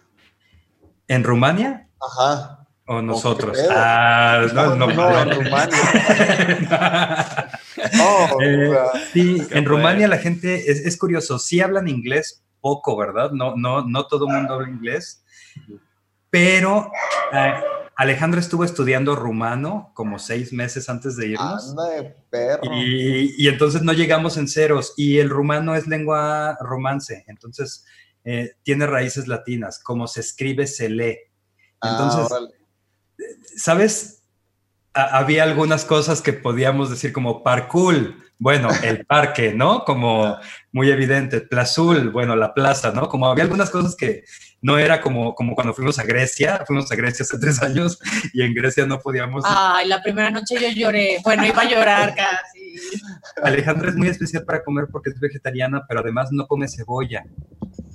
Speaker 4: en Rumania
Speaker 3: Ajá.
Speaker 4: o nosotros. Ah, no, no,
Speaker 3: no, en. Rumania. No,
Speaker 4: Eh, Sí, en. Rumania la gente es, es curioso, sí hablan inglés poco, ¿verdad? No, no, no todo el mundo habla inglés, pero eh, Alejandro estuvo estudiando rumano como seis meses antes de irnos.
Speaker 3: anda de perro.
Speaker 4: Y, y entonces no llegamos en ceros. Y el rumano es lengua romance, entonces eh, tiene raíces latinas. Como se escribe, se lee.
Speaker 3: Ah,
Speaker 4: Entonces. ¿sabes? Ha- había algunas cosas que podíamos decir como parkour, bueno, el parque, ¿no? Como muy evidente, plazul, bueno, la plaza, ¿no? Como había algunas cosas que no era como, como cuando fuimos a Grecia, fuimos a Grecia hace tres años y en Grecia no podíamos...
Speaker 5: Ay, la primera noche yo lloré. Bueno, iba a llorar casi.
Speaker 4: Alejandra es muy especial para comer porque es vegetariana, pero además no come cebolla.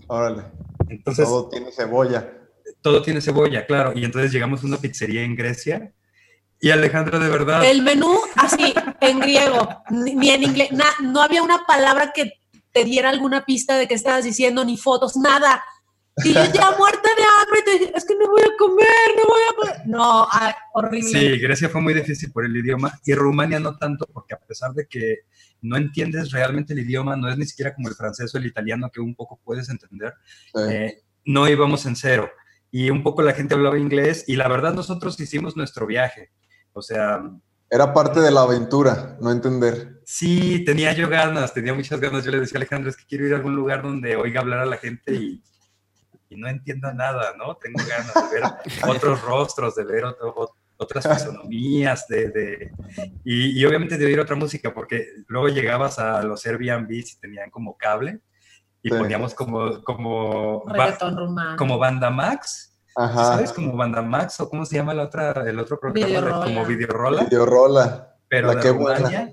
Speaker 3: Órale.
Speaker 4: Entonces, Todo
Speaker 3: tiene cebolla.
Speaker 4: Tiene cebolla, claro. Y entonces llegamos a una pizzería en Grecia y Alejandra de verdad...
Speaker 5: El menú así, en griego, ni ni en inglés. na- no había una palabra que te diera alguna pista de qué estabas diciendo, ni fotos, nada. Y yo ya muerta de hambre, te dije, es que no voy a comer, no voy a comer. No, ay, horrible.
Speaker 4: Sí, Grecia fue muy difícil por el idioma y Rumania no tanto, porque a pesar de que no entiendes realmente el idioma, no es ni siquiera como el francés o el italiano que un poco puedes entender,
Speaker 3: Sí.
Speaker 4: eh, no íbamos en cero. Y un poco la gente hablaba inglés y la verdad nosotros hicimos nuestro viaje. O sea,
Speaker 3: Era parte de la aventura, no entender.
Speaker 4: sí, tenía yo ganas, tenía muchas ganas. Yo le decía a Alejandro, es que quiero ir a algún lugar donde oiga hablar a la gente y, y no entienda nada, ¿no? Tengo ganas de ver otros rostros, de ver otro- ot- otras fisonomías, de, de- y, y obviamente de oír otra música, porque luego llegabas a los Airbnbs y tenían como cable y
Speaker 3: Sí.
Speaker 4: poníamos como, como, ba- como banda Max,
Speaker 3: Ajá.
Speaker 4: ¿sabes? Como banda Max o cómo se llama la otra, el otro programa, de-
Speaker 5: Videorola.
Speaker 4: como Videorola
Speaker 3: Videorola.
Speaker 4: pero
Speaker 3: La
Speaker 4: de
Speaker 3: que buena.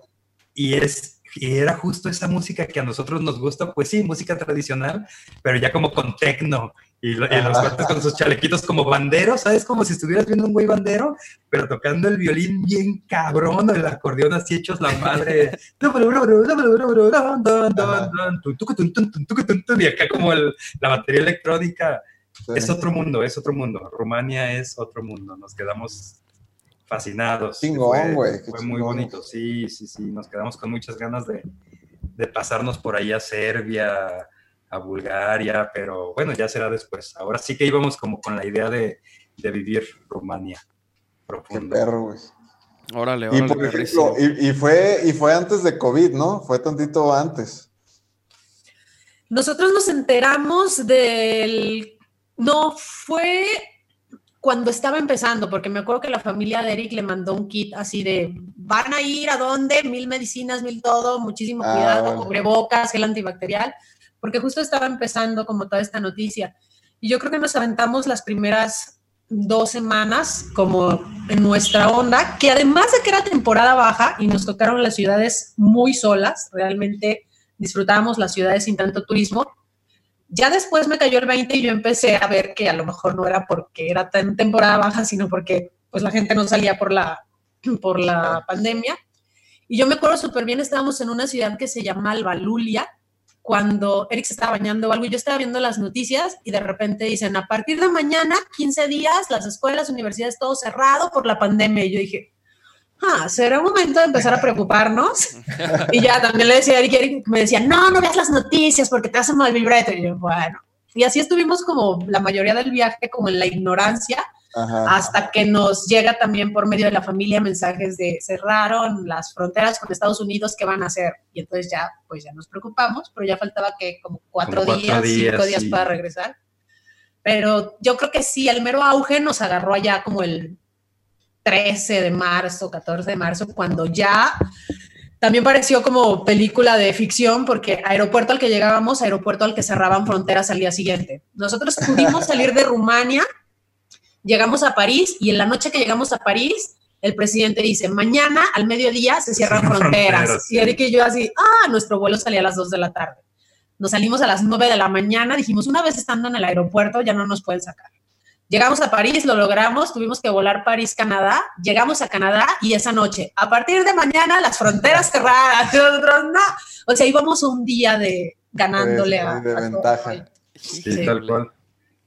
Speaker 4: Y, es, y era justo esa música que a nosotros nos gusta, pues sí, música tradicional, pero ya como con tecno. Y, lo- y los cuates con sus chalequitos como banderos, ¿sabes? Como si estuvieras viendo un güey bandero, pero tocando el violín bien cabrón, el acordeón así hechos la madre. Y acá como el- la batería electrónica.
Speaker 3: Sí.
Speaker 4: Es otro mundo, es otro mundo. Rumania es otro mundo. Nos quedamos fascinados.
Speaker 3: Chingón,
Speaker 4: Fue-
Speaker 3: güey, qué
Speaker 4: Fue muy bonito, sí, sí, sí. Nos quedamos con muchas ganas de, de pasarnos por ahí a Serbia, a Bulgaria, pero bueno, ya será después. Ahora sí que íbamos como con la idea de, de vivir Rumania
Speaker 3: Qué
Speaker 4: profundo.
Speaker 3: perro, güey.
Speaker 2: Órale,
Speaker 3: Y
Speaker 2: órale,
Speaker 3: por
Speaker 2: perrísimo.
Speaker 3: ejemplo, y, y fue, y fue antes de COVID, ¿no? Fue tantito antes.
Speaker 5: Nosotros nos enteramos del... No, fue cuando estaba empezando, porque me acuerdo que la familia de Eric le mandó un kit así de, van a ir a dónde, mil medicinas, mil todo, muchísimo
Speaker 3: Ah,
Speaker 5: cuidado,
Speaker 3: bueno.
Speaker 5: cubrebocas, gel antibacterial, porque justo estaba empezando como toda esta noticia. Y yo creo que nos aventamos las primeras dos semanas como en nuestra onda, que además de que era temporada baja y nos tocaron las ciudades muy solas, realmente disfrutábamos las ciudades sin tanto turismo. Ya después me cayó el 20 y yo empecé a ver que a lo mejor no era porque era tan temporada baja, sino porque pues la gente no salía por la, por la pandemia. Y yo me acuerdo súper bien, estábamos en una ciudad que se llama Albalulia, cuando Eric se estaba bañando o algo, y yo estaba viendo las noticias y de repente dicen, a partir de mañana, 15 días, las escuelas, universidades, todo cerrado por la pandemia. Y yo dije, ah, será un momento de empezar a preocuparnos. y ya también le decía a Eric, me decía, no, no veas las noticias porque te hacen mal vibreto. Y yo, bueno. Y así estuvimos como la mayoría del viaje, como en la ignorancia,
Speaker 3: Ajá.
Speaker 5: hasta que nos llega también por medio de la familia mensajes de cerraron las fronteras con Estados Unidos, ¿qué van a hacer? Y entonces ya, pues ya nos preocupamos, pero ya faltaba que como cuatro,
Speaker 4: Como cuatro
Speaker 5: días,
Speaker 4: días,
Speaker 5: cinco días
Speaker 4: sí.
Speaker 5: para regresar. Pero yo creo que sí, el mero auge nos agarró allá como el 13 de marzo, 14 de marzo, cuando ya también pareció como película de ficción, porque aeropuerto al que llegábamos, aeropuerto al que cerraban fronteras al día siguiente. Nosotros pudimos salir de Rumania, llegamos a París y en la noche que llegamos a París, el presidente dice, mañana al mediodía se cierran fronteras, Y Eric y yo así, ah, nuestro vuelo salía a las 2 de la tarde. Nos salimos a las 9 de la mañana, dijimos, una vez estando en el aeropuerto ya no nos pueden sacar. Llegamos a París, lo logramos, tuvimos que volar París-Canadá, llegamos a Canadá y esa noche, a partir de mañana, las fronteras cerradas. Nosotros no. O sea, íbamos un día de ganándole a,
Speaker 3: de
Speaker 5: a todo.
Speaker 3: ventaja.
Speaker 4: Sí,
Speaker 5: Sí.
Speaker 4: tal cual.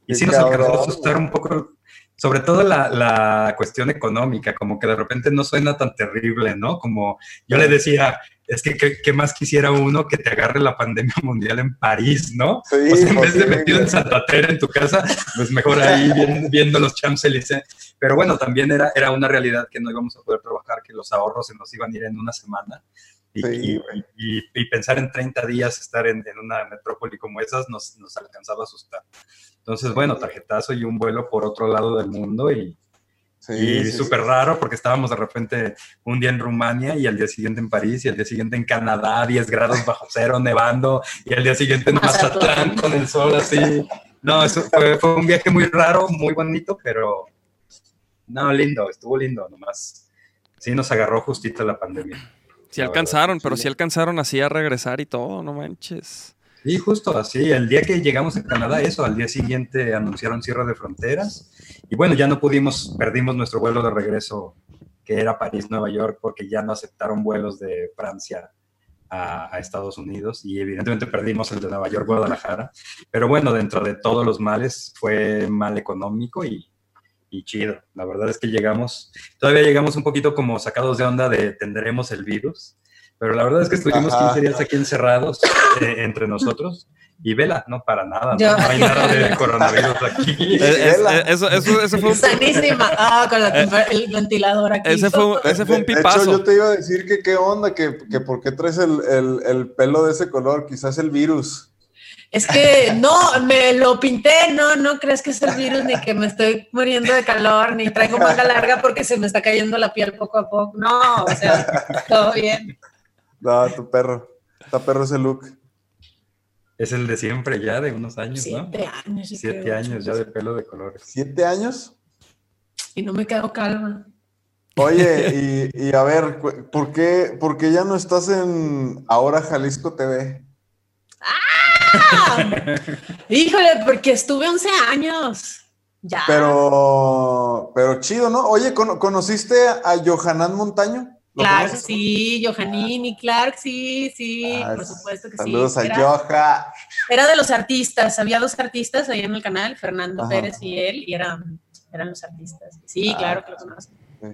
Speaker 4: Y sí nos alcanzó a asustar un poco, sobre todo la, la cuestión económica, como que de repente no suena tan terrible, ¿no? Como yo le decía, es que ¿qué, más quisiera uno que te agarre la pandemia mundial en París, ¿no?
Speaker 3: Sí,
Speaker 4: o sea, en vez de metido en Santa Teresa en tu casa, pues mejor ahí viendo, viendo los Champs-Élysées. Pero bueno, también era, era una realidad que no íbamos a poder trabajar, que los ahorros se nos iban a ir en una semana. Y,
Speaker 3: Sí,
Speaker 4: y-
Speaker 3: güey.
Speaker 4: y- y pensar en 30 días estar en, en una metrópoli como esas nos, nos alcanzaba a asustar. Entonces, bueno, tarjetazo y un vuelo por otro lado del mundo y,
Speaker 3: Sí,
Speaker 4: y súper
Speaker 3: sí.
Speaker 4: raro porque estábamos de repente un día en Rumania y al día siguiente en París y al día siguiente en Canadá, 10 grados bajo cero, nevando y al día siguiente en
Speaker 5: Mazatlán.
Speaker 4: Mazatlán con el sol así. No, eso fue, fue un viaje muy raro, muy bonito, pero no, lindo, estuvo lindo nomás. Sí, nos agarró justito la pandemia.
Speaker 2: Sí
Speaker 4: La
Speaker 2: alcanzaron,
Speaker 4: verdad,
Speaker 2: pero
Speaker 4: sí.
Speaker 2: sí alcanzaron así a regresar y todo, no manches.
Speaker 4: Sí, justo así. El día que llegamos a Canadá, eso, al día siguiente anunciaron cierre de fronteras. Y bueno, ya no pudimos, perdimos nuestro vuelo de regreso, que era París-Nueva York, porque ya no aceptaron vuelos de Francia a, a Estados Unidos y evidentemente perdimos el de Nueva York, Guadalajara. Pero bueno, dentro de todos los males fue mal económico y, y chido. La verdad es que llegamos, todavía llegamos un poquito como sacados de onda de tendremos el virus, pero la verdad es que estuvimos
Speaker 3: Ajá.
Speaker 4: 15 días aquí encerrados eh, entre nosotros y vela, no para nada,
Speaker 5: Yo-
Speaker 4: no, no hay nada de coronavirus aquí.
Speaker 2: Es- es- eso, eso, ese fue un,
Speaker 5: Sanísima. Ah, con la el ventilador aquí.
Speaker 2: ese fue, ese fue un
Speaker 3: De- de
Speaker 2: pipazo.
Speaker 3: hecho, yo te iba a decir que qué onda, que, que por qué traes el, el- el pelo de ese color, quizás el virus.
Speaker 5: Es que no, me lo pinté, no, no crees que es el virus, ni que me estoy muriendo de calor, ni traigo manga larga porque se me está cayendo la piel poco a poco. No, o sea, todo bien.
Speaker 3: No, tu perro. Está perro ese look.
Speaker 4: Es el de siempre ya, de unos años, ¿no?
Speaker 5: Siete años.
Speaker 4: Siete
Speaker 5: creo,
Speaker 4: años ya de pelo de colores.
Speaker 3: ¿Siete años?
Speaker 5: Y no me quedo calma.
Speaker 3: Oye, y, y a ver, ¿por qué, por qué ya no estás en Ahora Jalisco TV?
Speaker 5: Híjole, porque estuve 11 años. Ya.
Speaker 3: Pero, pero chido, ¿no? Oye, ¿cono- ¿conociste a Johanan Montaño? ¿Lo
Speaker 5: Claro que
Speaker 3: conoces?
Speaker 5: sí, Johanini, claro que sí, sí,
Speaker 3: Ah,
Speaker 5: por supuesto que
Speaker 3: Saludos
Speaker 5: sí.
Speaker 3: a
Speaker 5: Era,
Speaker 3: Joha.
Speaker 5: era de los artistas, había dos artistas ahí en el canal, Fernando
Speaker 3: Ajá.
Speaker 5: Pérez y él, y eran, eran los artistas. Sí,
Speaker 3: Ah,
Speaker 5: claro que lo conozco.
Speaker 3: sí.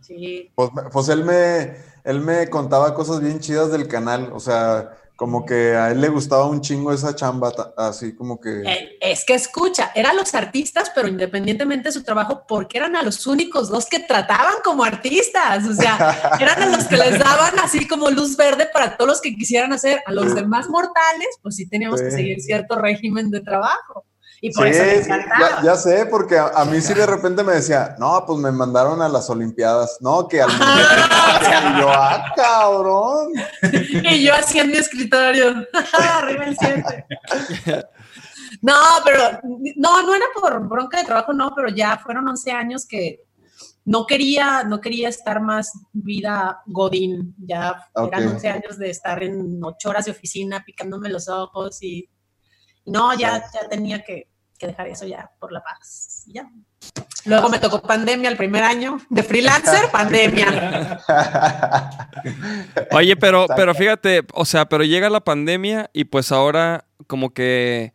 Speaker 5: Sí,
Speaker 3: Pues, pues él me, él me contaba cosas bien chidas del canal, o sea, como que a él le gustaba un chingo esa chamba, así como que...
Speaker 5: Eh, es que escucha, eran los artistas, pero independientemente de su trabajo, porque eran a los únicos dos que trataban como artistas, o sea, eran a los que les daban así como luz verde para todos los que quisieran hacer, a los demás mortales, pues sí teníamos que seguir cierto régimen de trabajo. Y por
Speaker 3: Sí,
Speaker 5: eso me encantaba.
Speaker 3: ya, ya sé, porque a, a mí sí de repente me decía, no, pues me mandaron a las Olimpiadas, no, que al Mundial. Y yo, ah, cabrón.
Speaker 5: Y yo así en mi escritorio, arriba el 7. No, pero no, no era por bronca de trabajo, no, pero ya fueron 11 años que no quería, no quería estar más vida godín. Ya eran 11 años de estar en 8 horas de oficina picándome los ojos y no, ya, ya tenía que, que dejar eso ya por la paz. y Ya. Luego me tocó pandemia el primer año de freelancer, pandemia.
Speaker 2: Oye, pero, pero fíjate, o sea, pero llega la pandemia y pues ahora como que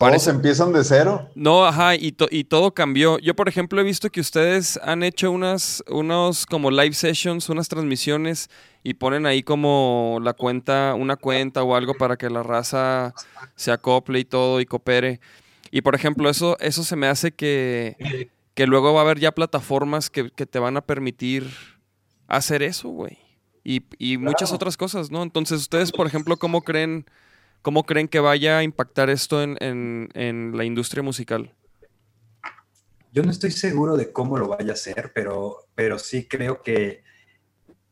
Speaker 3: Todos
Speaker 2: parece...
Speaker 3: empiezan de cero.
Speaker 2: No, ajá, y, to- y todo cambió. Yo, por ejemplo, he visto que ustedes han hecho unas, unos como live sessions, unas transmisiones y ponen ahí como la cuenta, una cuenta o algo para que la raza se acople y todo y coopere. Y por ejemplo, eso, eso se me hace que, que luego va a haber ya plataformas que, que te van a permitir hacer eso, güey. Y, y muchas otras cosas, ¿no? Entonces, ustedes, por ejemplo, ¿cómo creen, cómo creen que vaya a impactar esto en, en- en la industria musical?
Speaker 4: Yo no estoy seguro de cómo lo vaya a hacer, pero, pero sí creo que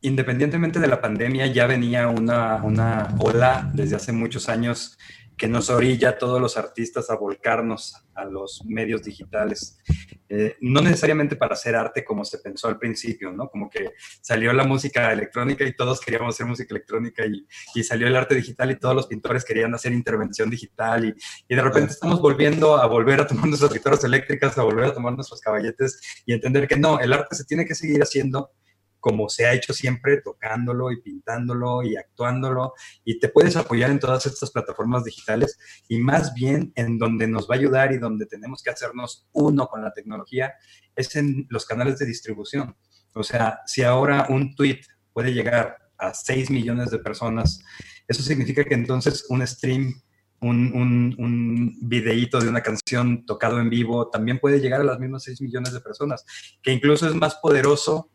Speaker 4: independientemente de la pandemia ya venía una, una ola desde hace muchos años que nos orilla a todos los artistas a volcarnos a los medios digitales. Eh, no necesariamente para hacer arte como se pensó al principio, ¿no? Como que salió la música electrónica y todos queríamos hacer música electrónica y, y salió el arte digital y todos los pintores querían hacer intervención digital y, y de repente estamos volviendo a volver a tomar nuestras guitarras eléctricas, a volver a tomar nuestros caballetes y entender que no, el arte se tiene que seguir haciendo como se ha hecho siempre, tocándolo y pintándolo y actuándolo, y te puedes apoyar en todas estas plataformas digitales y más bien en donde nos va a ayudar y donde tenemos que hacernos uno con la tecnología es en los canales de distribución. O sea, si ahora un tweet puede llegar a 6 millones de personas, eso significa que entonces un stream un, un, un videíto de una canción tocado en vivo también puede llegar a las mismas 6 millones de personas, que incluso es más poderoso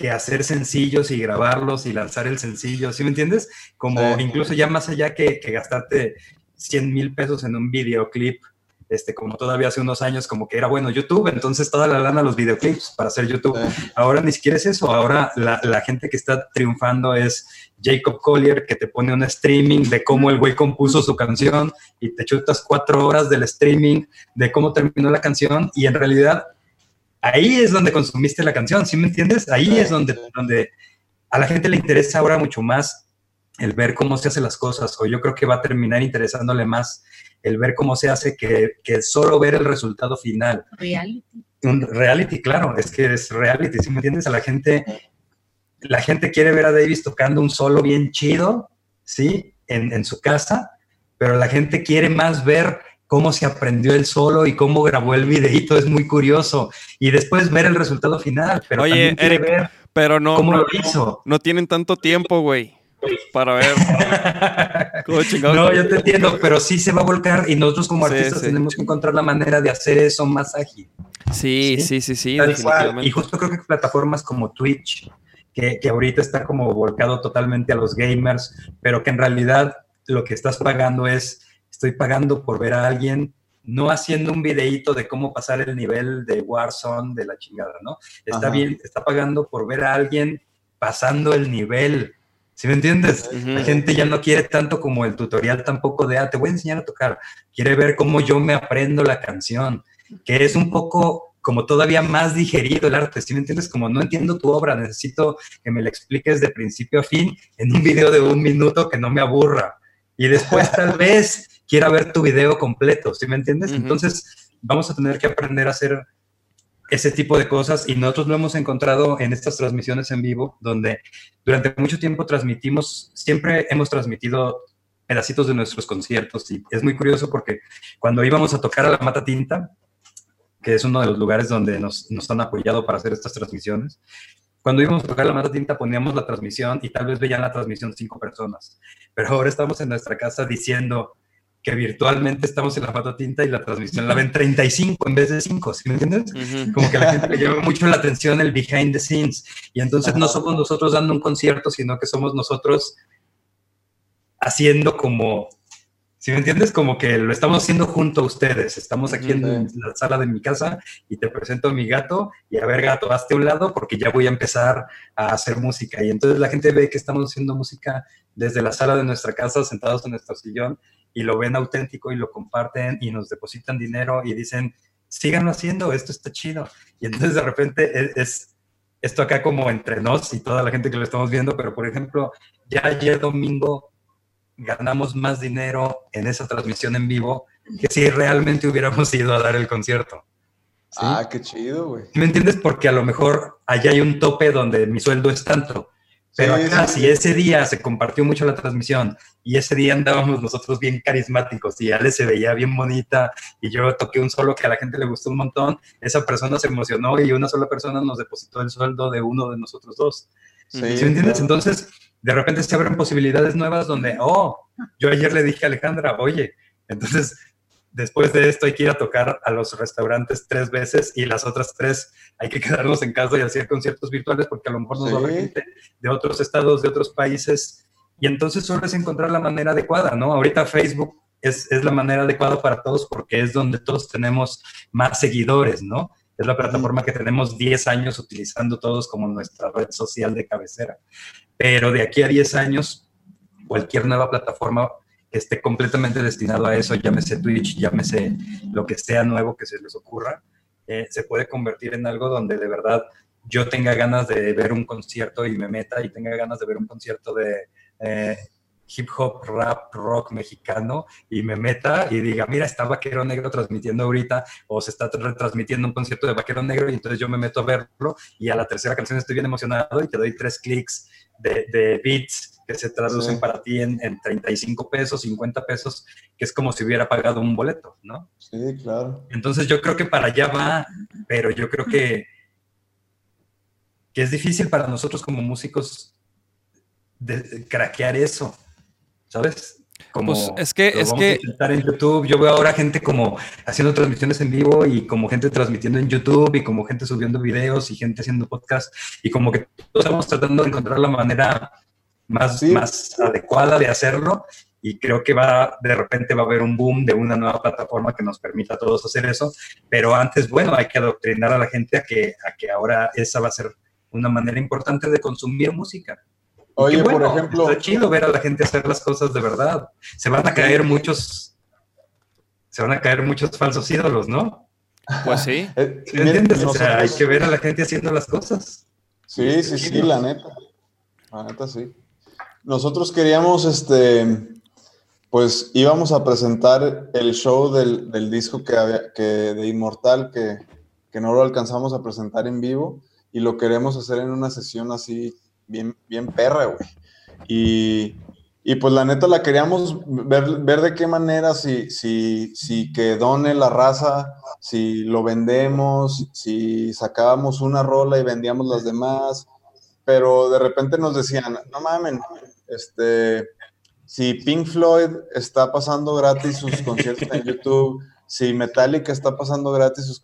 Speaker 4: que hacer sencillos y grabarlos y lanzar el sencillo, ¿sí me entiendes? Como
Speaker 3: Sí.
Speaker 4: incluso ya más allá que, que gastarte 100 mil pesos en un videoclip, este, como todavía hace unos años, como que era bueno YouTube, entonces toda la lana los videoclips para hacer YouTube.
Speaker 3: Sí.
Speaker 4: Ahora ni siquiera es eso, ahora la, la gente que está triunfando es Jacob Collier, que te pone un streaming de cómo el güey compuso su canción y te chutas cuatro horas del streaming de cómo terminó la canción y en realidad ahí es donde consumiste la canción, ¿sí me entiendes? Ahí es donde, donde a la gente le interesa ahora mucho más el ver cómo se hacen las cosas, o yo creo que va a terminar interesándole más el ver cómo se hace que, que solo ver el resultado final.
Speaker 5: Reality.
Speaker 4: Un reality, claro, es que es reality, ¿sí me entiendes? A la gente la gente quiere ver a Davis tocando un solo bien chido, ¿sí? En, en su casa, pero la gente quiere más ver cómo se aprendió el solo y cómo grabó el videito, es muy curioso. Y después ver el resultado final, pero
Speaker 2: Oye, Eric,
Speaker 4: ver
Speaker 2: Pero no,
Speaker 4: cómo
Speaker 2: no,
Speaker 4: lo hizo.
Speaker 2: no tienen tanto tiempo, güey, para ver.
Speaker 4: No, yo te entiendo, pero sí se va a volcar y nosotros como
Speaker 2: Sí,
Speaker 4: artistas
Speaker 2: sí.
Speaker 4: tenemos que encontrar la manera de hacer eso más ágil.
Speaker 2: Sí,
Speaker 4: Sí,
Speaker 2: sí, sí, sí.
Speaker 4: Y justo creo que plataformas como Twitch, que, que ahorita está como volcado totalmente a los gamers, pero que en realidad lo que estás pagando es, estoy pagando por ver a alguien no haciendo un videíto de cómo pasar el nivel de Warzone de la chingada, ¿no? Está
Speaker 3: Ajá.
Speaker 4: bien, está pagando por ver a alguien pasando el nivel. ¿Sí me entiendes?
Speaker 2: Ujú.
Speaker 4: La gente ya no quiere tanto como el tutorial tampoco de, ah, te voy a enseñar a tocar. Quiere ver cómo yo me aprendo la canción, que es un poco como todavía más digerido el arte, ¿sí me entiendes? Como no entiendo tu obra, necesito que me la expliques de principio a fin en un video de un minuto que no me aburra. Y después tal vez quiera ver tu video completo, ¿sí me entiendes? Entonces vamos a tener que aprender a hacer ese tipo de cosas y nosotros lo hemos encontrado en estas transmisiones en vivo, donde durante mucho tiempo transmitimos, siempre hemos transmitido pedacitos de nuestros conciertos y es muy curioso porque cuando íbamos a tocar a la Mata Tinta, que es uno de los lugares donde nos, nos han apoyado para hacer estas transmisiones, cuando íbamos a tocar la Mata Tinta poníamos la transmisión y tal vez veían la transmisión cinco personas, pero ahora estamos en nuestra casa diciendo que virtualmente estamos en la Mata Tinta y la transmisión la ven 35 en vez de 5, ¿sí me entiendes? Como que a la gente le llama mucho la atención el behind the scenes. Y entonces no somos nosotros dando un concierto, sino que somos nosotros haciendo como, si me entiendes, como que lo estamos haciendo junto a ustedes. Estamos aquí en la sala de mi casa y te presento a mi gato y a ver gato, hazte a un lado porque ya voy a empezar a hacer música. Y entonces la gente ve que estamos haciendo música desde la sala de nuestra casa, sentados en nuestro sillón y lo ven auténtico y lo comparten y nos depositan dinero y dicen, síganlo haciendo, esto está chido. Y entonces de repente es, es esto acá como entre nos y toda la gente que lo estamos viendo, pero por ejemplo, ya ayer domingo ganamos más dinero en esa transmisión en vivo que si realmente hubiéramos ido a dar el concierto. ¿Sí?
Speaker 3: Ah, qué chido, güey.
Speaker 4: ¿Me entiendes? Porque a lo mejor allá hay un tope donde mi sueldo es tanto. Pero
Speaker 3: Sí,
Speaker 4: acá,
Speaker 3: sí,
Speaker 4: si ese día se compartió mucho la transmisión y ese día andábamos nosotros bien carismáticos y Ale se veía bien bonita y yo toqué un solo que a la gente le gustó un montón, esa persona se emocionó y una sola persona nos depositó el sueldo de uno de nosotros dos.
Speaker 3: Sí,
Speaker 4: ¿Sí me entiendes?
Speaker 3: claro.
Speaker 4: Entonces, de repente se abren posibilidades nuevas donde, oh, yo ayer le dije a Alejandra, oye, entonces después de esto hay que ir a tocar a los restaurantes tres veces y las otras tres hay que quedarnos en casa y hacer conciertos virtuales porque a lo mejor nos va a
Speaker 3: Sí.
Speaker 4: gente de otros estados, de otros países. Y entonces solo es encontrar la manera adecuada, ¿no? Ahorita Facebook es, es la manera adecuada para todos porque es donde todos tenemos más seguidores, ¿no? Es la plataforma que tenemos 10 años utilizando todos como nuestra red social de cabecera. Pero de aquí a 10 años, cualquier nueva plataforma que esté completamente destinado a eso, llámese Twitch, llámese lo que sea nuevo que se les ocurra, eh, se puede convertir en algo donde de verdad yo tenga ganas de ver un concierto y me meta y tenga ganas de ver un concierto de eh, hip hop, rap, rock mexicano y me meta y diga, mira, está Vaquero Negro transmitiendo ahorita o se está retransmitiendo un concierto de Vaquero Negro y entonces yo me meto a verlo y a la tercera canción estoy bien emocionado y te doy tres clics de, de beats que se traducen
Speaker 3: Sí.
Speaker 4: para ti en, en 35 pesos, 50 pesos, que es como si hubiera pagado un boleto, ¿no?
Speaker 3: Sí, claro.
Speaker 4: Entonces yo creo que para allá va, pero yo creo que, que es difícil para nosotros como músicos de, de craquear eso, ¿sabes? Como
Speaker 2: Pues es que- es
Speaker 4: vamos
Speaker 2: que-
Speaker 4: a intentar en YouTube. Yo veo ahora gente como haciendo transmisiones en vivo y como gente transmitiendo en YouTube y como gente subiendo videos y gente haciendo podcast y como que todos estamos tratando de encontrar la manera más,
Speaker 3: Sí.
Speaker 4: más adecuada de hacerlo y creo que va de repente va a haber un boom de una nueva plataforma que nos permita a todos hacer eso, pero antes, bueno, hay que adoctrinar a la gente a que, a que ahora esa va a ser una manera importante de consumir música.
Speaker 3: Oye, por ejemplo,
Speaker 4: Está chido ver a la gente hacer las cosas de verdad. Se van a caer muchos, se van a caer muchos falsos ídolos, ¿no?
Speaker 2: Pues sí.
Speaker 3: eh,
Speaker 4: ¿Sí me entiendes? O sea, hay que ver a la gente haciendo las cosas.
Speaker 3: Sí, sí, sí, la neta. La neta, sí. Nosotros queríamos, este, pues íbamos a presentar el show del, del disco que, había, que de Inmortal, que, que no lo alcanzamos a presentar en vivo, y lo queremos hacer en una sesión así bien, bien perra, güey. Y, y pues la neta la queríamos ver, ver de qué manera, si, si, si que done la raza, si lo vendemos, si sacábamos una rola y vendíamos las demás, pero de repente nos decían, no mamen, este, si Pink Floyd está pasando gratis sus conciertos en YouTube, si Metallica está pasando gratis sus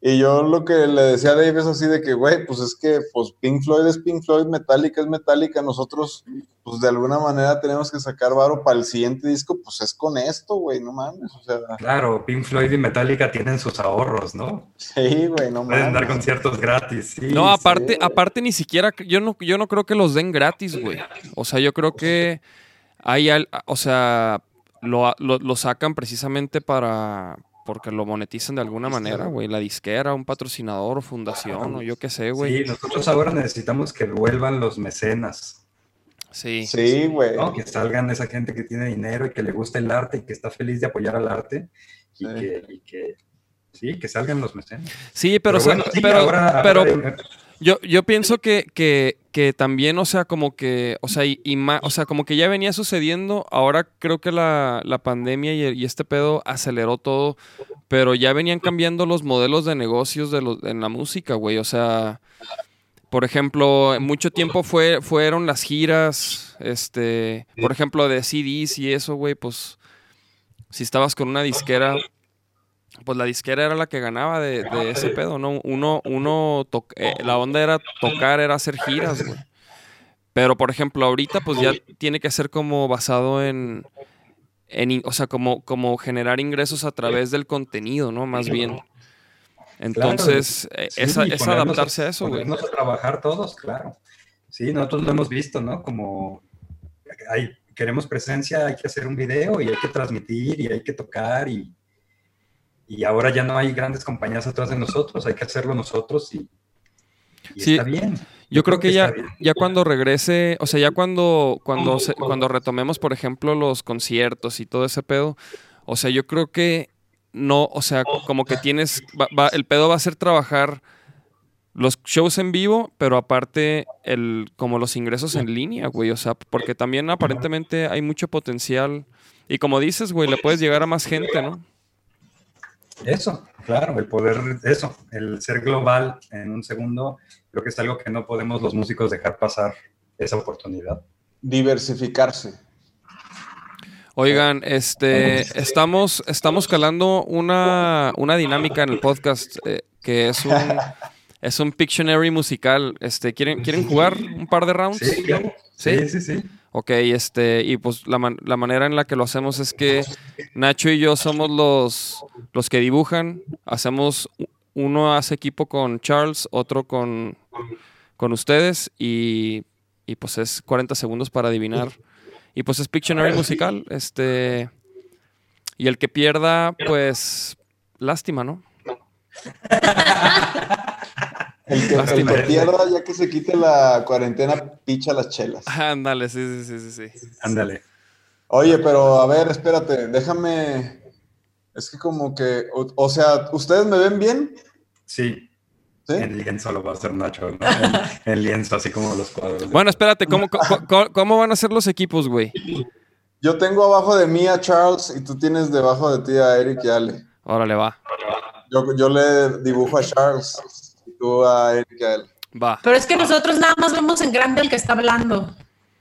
Speaker 3: y yo lo que le decía a Dave es así de que, güey, pues es que pues Pink Floyd es Pink Floyd, Metallica es Metallica, nosotros pues de alguna manera tenemos que sacar varo para el siguiente disco, pues es con esto, güey, no mames, o sea.
Speaker 4: Claro, Pink Floyd y Metallica tienen sus ahorros, ¿no?
Speaker 3: Sí, güey, no
Speaker 4: Pueden
Speaker 3: mames.
Speaker 4: dar conciertos gratis, sí.
Speaker 2: No, aparte,
Speaker 3: sí.
Speaker 2: aparte ni siquiera, yo no, yo no creo que los den gratis, güey. O sea, yo creo que hay, al- o sea, lo, lo- lo sacan precisamente para, porque lo monetizan de alguna manera, güey. La disquera, un patrocinador o fundación o yo qué sé, güey.
Speaker 4: Sí, nosotros ahora necesitamos que vuelvan los mecenas,
Speaker 2: Sí.
Speaker 3: Sí, güey.
Speaker 4: ¿no? Que salgan esa gente que tiene dinero y que le gusta el arte y que está feliz de apoyar al arte y,
Speaker 3: Sí.
Speaker 4: que, y que- sí, que salgan los mecenas.
Speaker 2: Sí, pero,
Speaker 4: bueno, sí,
Speaker 2: pero,
Speaker 4: ahora-
Speaker 2: pero
Speaker 4: ahora-
Speaker 2: yo, yo pienso que, que, que también, o sea, como que, o sea, y, y o sea, como que ya venía sucediendo, ahora creo que la, la pandemia y, este pedo aceleró todo, pero ya venían cambiando los modelos de negocios de los, en la música, güey, o sea, por ejemplo, mucho tiempo fue, fueron las giras, este, por ejemplo, de CDs y eso, güey, pues, si estabas con una disquera, pues la disquera era la que ganaba de, de ese pedo, ¿no? Uno, uno, to- eh, la onda era tocar, era hacer giras, güey. Pero, por ejemplo, ahorita pues ya tiene que ser como basado en, en o sea, como, como generar ingresos a través del contenido, ¿no? Más bien. Entonces, eh,
Speaker 4: Sí,
Speaker 2: es, adaptarse a eso, güey.
Speaker 4: a trabajar todos, claro. Sí, nosotros lo hemos visto, ¿no? Como hay, queremos presencia, hay que hacer un video y hay que transmitir y hay que tocar y, y ahora ya no hay grandes compañías atrás de nosotros, hay que hacerlo nosotros y, y
Speaker 2: Sí,
Speaker 4: está bien.
Speaker 2: Yo creo que ya, ya cuando regrese, o sea, ya cuando, cuando, se- cuando retomemos, por ejemplo, los conciertos y todo ese pedo, o sea, yo creo que no, o sea, como que tienes, va- va- el pedo va a ser trabajar los shows en vivo, pero aparte el, como los ingresos en línea, güey, o sea, porque también aparentemente hay mucho potencial y como dices, güey, le puedes llegar a más gente, ¿no?
Speaker 4: Eso, claro, el poder, eso, el ser global en un segundo, creo que es algo que no podemos los músicos dejar pasar esa oportunidad.
Speaker 3: Diversificarse.
Speaker 2: Oigan, este, estamos, estamos calando una, una dinámica en el podcast eh, que es un, es un Pictionary musical. Este, ¿quieren, ¿quieren jugar un par de rounds?
Speaker 4: Sí, claro.
Speaker 2: ¿Sí?
Speaker 4: Sí, sí, sí.
Speaker 2: Ok, este, y pues la, man- la manera en la que lo hacemos es que Nacho y yo somos los, los que dibujan. Hacemos, uno hace equipo con Charles, otro con, con ustedes y, y pues es 40 segundos para adivinar. Y pues es Pictionary musical, este, y el que pierda, pues, lástima, ¿no?
Speaker 3: El que, el que pierda, ya que se quite la cuarentena, picha las chelas.
Speaker 2: Ándale, sí, sí, sí, sí, sí.
Speaker 4: Ándale.
Speaker 3: Oye, pero a ver, espérate, déjame. Es que como que, o, o sea, ¿ustedes me ven bien?
Speaker 4: Sí,
Speaker 3: ¿Sí?
Speaker 4: en lienzo lo va a hacer Nacho, ¿no? En, en lienzo, así como los cuadros.
Speaker 2: Bueno, espérate, ¿cómo, cómo, cómo- cómo van a ser los equipos, güey?
Speaker 3: Yo tengo abajo de mí a Charles y tú tienes debajo de ti a Eric y Ale.
Speaker 2: Órale, va,
Speaker 3: Yo, yo le dibujo a Charles y tú a Eric y a Ale.
Speaker 2: va.
Speaker 5: Pero es que nosotros nada más vemos en grande el que está hablando.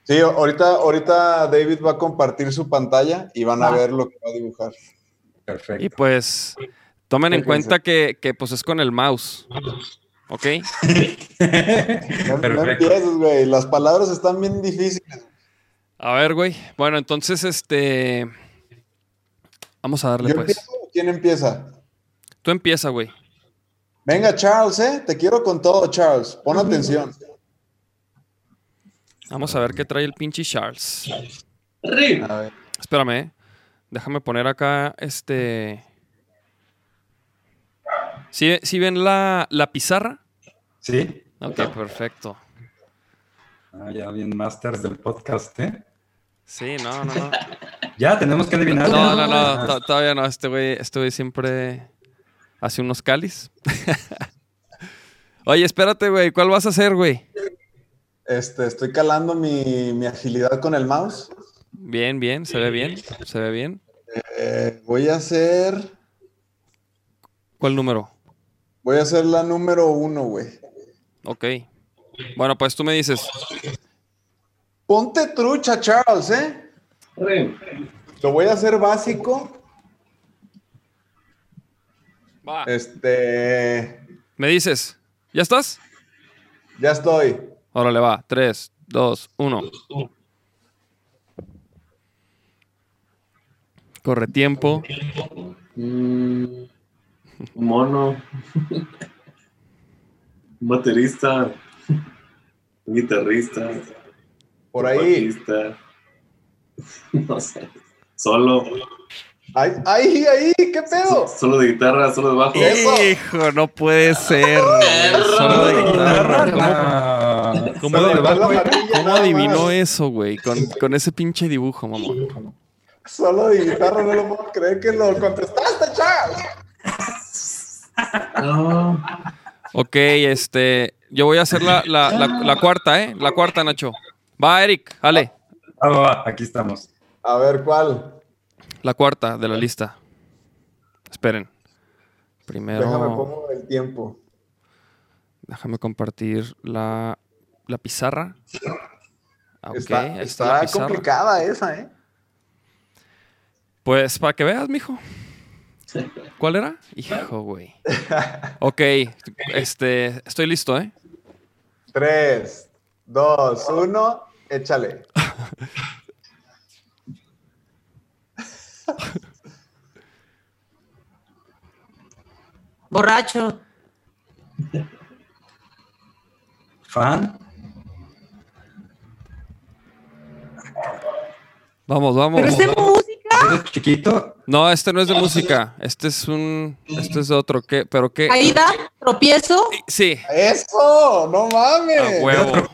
Speaker 3: Sí, ahorita, ahorita David va a compartir su pantalla y van a ver lo que va a dibujar.
Speaker 4: Perfecto.
Speaker 2: Y pues tomen en cuenta que, que, pues es con el mouse. ¿Ok?
Speaker 3: No, no empieces, güey. Las palabras están bien difíciles.
Speaker 2: A ver, güey. Bueno, entonces, este. Vamos a darle,
Speaker 3: ¿Yo
Speaker 2: pues.
Speaker 3: empiezo quién empieza?
Speaker 2: Tú empieza, güey.
Speaker 3: Venga, Charles, ¿eh? Te quiero con todo, Charles. Pon atención.
Speaker 2: Vamos a ver qué trae el pinche Charles.
Speaker 3: A ver.
Speaker 2: Espérame, eh. Déjame poner acá este. ¿Sí, sí ven la, la pizarra?
Speaker 4: Sí,
Speaker 2: Ok, perfecto.
Speaker 4: Ah, ya bien masters del podcast, ¿eh?
Speaker 2: Sí, no, no, no.
Speaker 4: Ya, tenemos que adivinar.
Speaker 2: No, no, no,
Speaker 4: Ah,
Speaker 2: to- todavía no. Este güey, este güey siempre hace unos calis. Oye, espérate, güey. ¿Cuál vas a hacer, güey?
Speaker 3: Este, estoy calando mi, mi agilidad con el mouse.
Speaker 2: Bien, bien, se ve bien, se ve bien.
Speaker 3: Eh, voy a hacer.
Speaker 2: ¿Cuál número?
Speaker 3: Voy a hacer la número uno, güey.
Speaker 2: Ok. Bueno, pues tú me dices.
Speaker 3: Ponte trucha, Charles, ¿eh? Lo voy a hacer básico.
Speaker 2: Va.
Speaker 3: Este.
Speaker 2: Me dices. ¿Ya estás?
Speaker 3: Ya estoy.
Speaker 2: Órale, va. 3, 2, 1. Corre tiempo.
Speaker 7: Mm, mono. un baterista. Un guitarrista.
Speaker 3: Por
Speaker 7: un
Speaker 3: ahí.
Speaker 7: bajista, No sé. Solo.
Speaker 3: Ay, ay, ahí, ¿qué pedo?
Speaker 7: Solo de guitarra, solo de bajo.
Speaker 3: Eso.
Speaker 2: Hijo, no puede ser. Solo de guitarra. ¿Cómo, cómo
Speaker 4: de bajo,
Speaker 2: adivinó
Speaker 3: más.
Speaker 2: eso, güey? Con, con ese pinche dibujo, mamón.
Speaker 3: Solo de guitarra, no lo puedo creer que lo contestaste, Charles.
Speaker 7: No.
Speaker 2: Ok, este. Yo voy a hacer la, la, la, la cuarta, ¿eh? La cuarta, Nacho. Va, Eric, dale.
Speaker 4: Ah, va, va, aquí estamos.
Speaker 3: A ver, ¿cuál?
Speaker 2: La cuarta de la lista. Esperen. Primero.
Speaker 3: Déjame pongo el tiempo.
Speaker 2: Déjame compartir la, la pizarra. Ah, Ok,
Speaker 3: está
Speaker 2: está,
Speaker 3: está
Speaker 2: la pizarra.
Speaker 3: complicada esa, ¿eh?
Speaker 2: Pues para que veas, mijo. ¿Cuál era? Hijo, güey. Ok, este, estoy listo, ¿eh?
Speaker 3: Tres, dos, uno, échale.
Speaker 5: Borracho.
Speaker 4: Fan.
Speaker 2: Vamos, vamos.
Speaker 5: Pero es de música.
Speaker 4: ¿Eres chiquito?
Speaker 2: No, este no es de música. Este es un. Este es de otro. ¿Qué? ¿Pero qué?
Speaker 5: Caída, tropiezo.
Speaker 2: Sí,
Speaker 3: ¡Eso! ¡No mames!
Speaker 2: a huevo.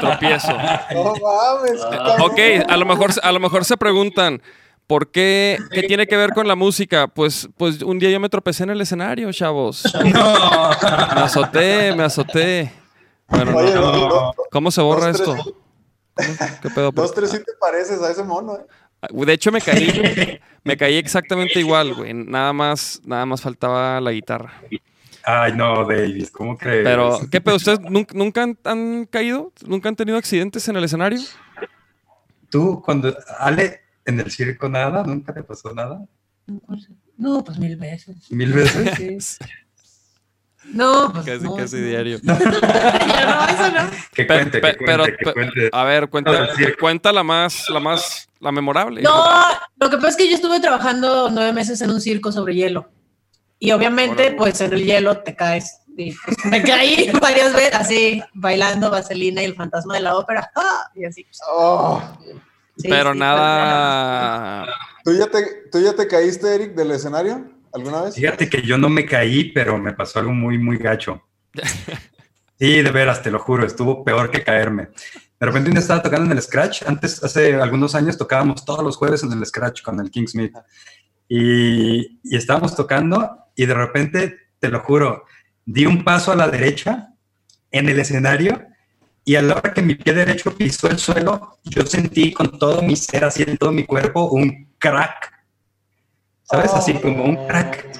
Speaker 2: Tropiezo.
Speaker 3: ¡No mames!
Speaker 2: Ok, a lo mejor, a lo mejor se preguntan. ¿Por qué? ¿Qué tiene que ver con la música? Pues, pues un día yo me tropecé en el escenario, chavos.
Speaker 4: No.
Speaker 2: Me azoté, me azoté. Bueno,
Speaker 3: Oye,
Speaker 2: no. ¿cómo se borra
Speaker 3: dos,
Speaker 2: esto? ¿Qué pedo?
Speaker 3: dos, tres, sí te pareces a ese mono, ¿eh?
Speaker 2: De hecho, me caí. Me caí exactamente igual, güey. Nada más, nada más faltaba la guitarra.
Speaker 4: Ay, no, Davis, ¿cómo crees?
Speaker 2: Pero, ¿qué pedo? ¿Ustedes nunca, nunca han, han caído? ¿Nunca han tenido accidentes en el escenario?
Speaker 4: Tú, cuando. Ale, en el circo nada, nunca te pasó nada.
Speaker 5: No, pues mil veces.
Speaker 4: Mil veces.
Speaker 5: No, pues
Speaker 2: Casi,
Speaker 5: no,
Speaker 2: casi
Speaker 5: no.
Speaker 2: diario.
Speaker 5: no, eso no.
Speaker 4: Que
Speaker 2: Pe-
Speaker 4: cuente,
Speaker 2: pe-
Speaker 4: que
Speaker 2: pero,
Speaker 4: que cuente.
Speaker 2: a ver, cuenta,
Speaker 4: No,
Speaker 2: cuenta la más, la más, la memorable.
Speaker 5: No, lo que pasa es que yo estuve trabajando nueve meses en un circo sobre hielo. Y obviamente, pues en el hielo te caes. Y pues, me caí varias veces así, bailando vaselina y el fantasma de la ópera. ¡ah! Y así. pues,
Speaker 3: Oh,
Speaker 5: sí,
Speaker 2: pero
Speaker 5: sí,
Speaker 2: nada.
Speaker 3: ¿tú, ya te, ¿Tú ya te caíste, Eric, del escenario alguna vez?
Speaker 4: Fíjate que yo no me caí, pero me pasó algo muy, muy gacho. Sí, de veras, te lo juro, estuvo peor que caerme. De repente un día estaba tocando en el Scratch. Antes, hace algunos años, tocábamos todos los jueves en el Scratch con el Kingsmith. Y, y estábamos tocando y de repente, te lo juro, di un paso a la derecha en el escenario y a la hora que mi pie derecho pisó el suelo, yo sentí con todo mi ser, así en todo mi cuerpo, un crack. ¿Sabes? Así como un crack.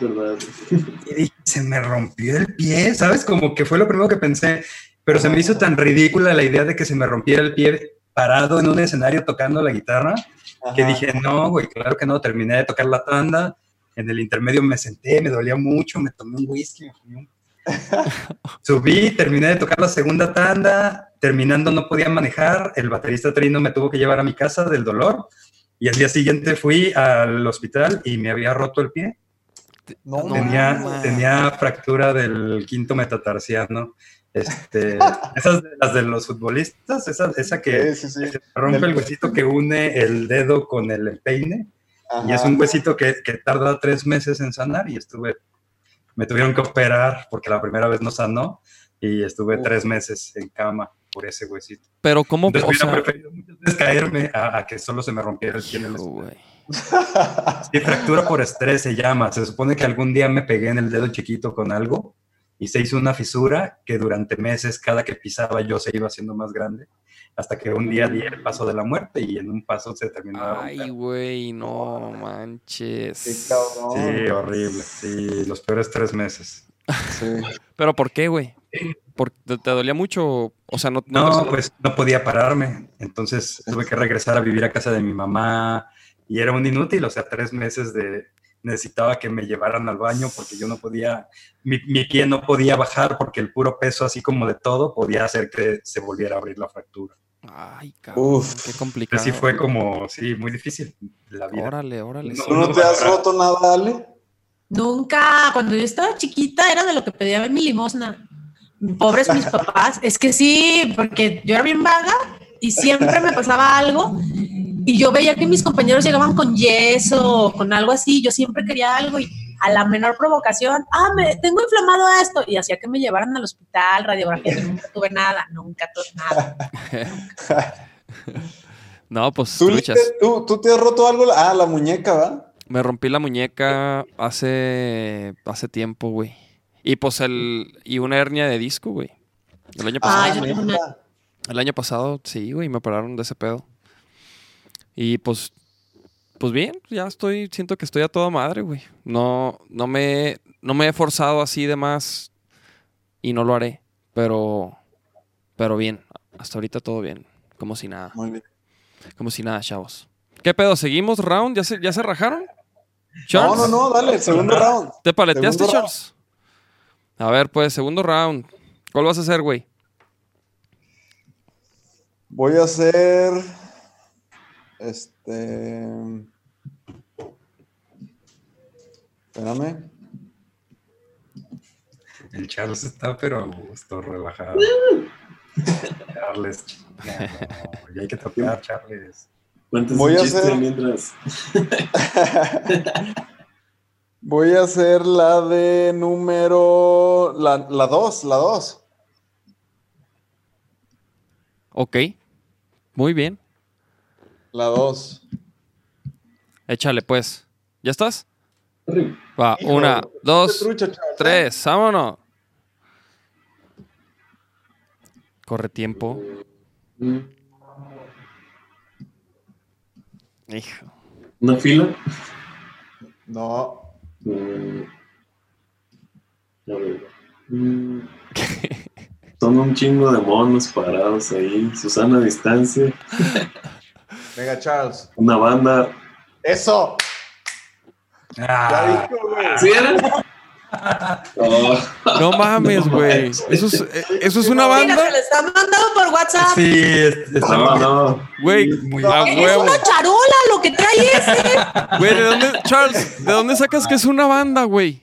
Speaker 4: Y dije, se me rompió el pie, ¿sabes? Como que fue lo primero que pensé, pero se me hizo tan ridícula la idea de que se me rompiera el pie parado en un escenario tocando la guitarra, que dije, no, güey, claro que no, terminé de tocar la tanda, en el intermedio me senté, me dolía mucho, me tomé un whisky, me fumé un- subí, terminé de tocar la segunda tanda, terminando no podía manejar, el baterista Trino me tuvo que llevar a mi casa del dolor, y al día siguiente fui al hospital y me había roto el pie.
Speaker 3: No,
Speaker 2: No,
Speaker 4: Tenía,
Speaker 2: mames.
Speaker 4: tenía fractura del quinto metatarsiano. Este, esas de las de los futbolistas, esa, esa que
Speaker 3: Sí, sí, sí.
Speaker 4: rompe el huesito que une el dedo con el peine. Y es
Speaker 3: Ajá.
Speaker 4: un huesito que, que tarda tres meses en sanar y estuve, me tuvieron que operar porque la primera vez no sanó y estuve
Speaker 3: Uf.
Speaker 4: tres meses en cama por ese huesito.
Speaker 2: Pero cómo,
Speaker 4: Entonces
Speaker 2: o
Speaker 4: hubiera
Speaker 2: sea,
Speaker 4: preferido muchas veces caerme a, a que solo se me rompiera el pie. Sí, fractura por estrés se llama. Se supone que algún día me pegué en el dedo chiquito con algo y se hizo una fisura que durante meses, cada que pisaba yo se iba haciendo más grande, hasta que un día di el paso de la muerte y en un paso se terminó.
Speaker 2: Ay, güey, no manches.
Speaker 6: Qué cabrón.
Speaker 4: Sí, horrible. Sí, los peores tres meses.
Speaker 6: Sí.
Speaker 2: ¿Pero por qué, güey? ¿Por- te, te dolía mucho? O sea, no... no
Speaker 4: No, pues no podía pararme. Entonces tuve que regresar a vivir a casa de mi mamá y era un inútil, o sea, tres meses de necesitaba que me llevaran al baño porque yo no podía, mi, mi pie no podía bajar porque el puro peso así como de todo podía hacer que se volviera a abrir la fractura.
Speaker 2: Ay, cabrón,
Speaker 3: Uf.
Speaker 2: qué complicado.
Speaker 4: Así fue como, sí, muy difícil la vida.
Speaker 2: Órale, órale.
Speaker 4: No,
Speaker 3: ¿Tú no te has roto nada, Ale?
Speaker 5: Nunca, cuando yo estaba chiquita era de lo que pedía mi limosna. Pobres mis papás. Es que sí, porque yo era bien vaga y siempre me pasaba algo y yo veía que mis compañeros llegaban con yeso o con algo así. Yo siempre quería algo y a la menor provocación, ah, me tengo inflamado esto y hacía que me llevaran al hospital, radiografía. y nunca tuve nada, nunca tuve nada.
Speaker 2: No, pues
Speaker 3: ¿Tú, ¿tú, tú te has roto algo? Ah, la muñeca, ¿va?
Speaker 2: Me rompí la muñeca hace, hace tiempo, güey. Y pues el... Y una hernia de disco, güey. El año pasado.
Speaker 5: Ah, yo tengo una-.
Speaker 2: El año pasado, sí, güey, me operaron de ese pedo. Y pues, pues bien, ya estoy, siento que estoy a toda madre, güey. No, no me, no me he forzado así de más y no lo haré. Pero, pero bien, hasta ahorita todo bien, como si nada,
Speaker 3: Muy bien.
Speaker 2: como si nada, chavos. ¿Qué pedo? ¿Seguimos round? ¿Ya se, ya se rajaron?
Speaker 3: No,
Speaker 2: Charles,
Speaker 3: no, no, dale, segundo round.
Speaker 2: ¿Te paleteaste,
Speaker 3: Segundo.
Speaker 2: Charles? A ver, pues, segundo round. ¿Cuál vas a hacer, güey?
Speaker 3: Voy a hacer. Este. Espérame.
Speaker 4: El Charles está, pero a gusto, relajado. Charles, chingado, ya hay que tocar, Charles.
Speaker 3: Voy a hacer-
Speaker 7: mientras.
Speaker 3: Voy a hacer la de número. La, la dos, la dos.
Speaker 2: Ok, muy bien.
Speaker 3: La dos.
Speaker 2: Échale, pues. ¿Ya estás? Va,
Speaker 3: Hijo,
Speaker 2: una, dos,
Speaker 3: trucha, ¿eh?
Speaker 2: tres, vámonos. Corre tiempo.
Speaker 7: Mm,
Speaker 2: Hijo.
Speaker 7: Una fila.
Speaker 3: No.
Speaker 7: Mm, a ver. Mm, Son un chingo de monos parados ahí. Susana a distancia.
Speaker 3: Venga, Charles.
Speaker 7: Una banda.
Speaker 3: ¡Eso! Ya
Speaker 4: Ah,
Speaker 3: dijo, güey.
Speaker 7: ¿Sí era? Oh,
Speaker 2: No mames, güey. Eso es, eso es una
Speaker 5: Mira,
Speaker 2: banda,
Speaker 5: se lo está mandando por WhatsApp.
Speaker 4: sí, es- es-
Speaker 7: no, no.
Speaker 2: güey.
Speaker 4: muy-
Speaker 2: A
Speaker 5: Es una charola lo que trae ese.
Speaker 2: Güey, ¿de dónde, Charles? ¿De dónde sacas que es una banda, güey?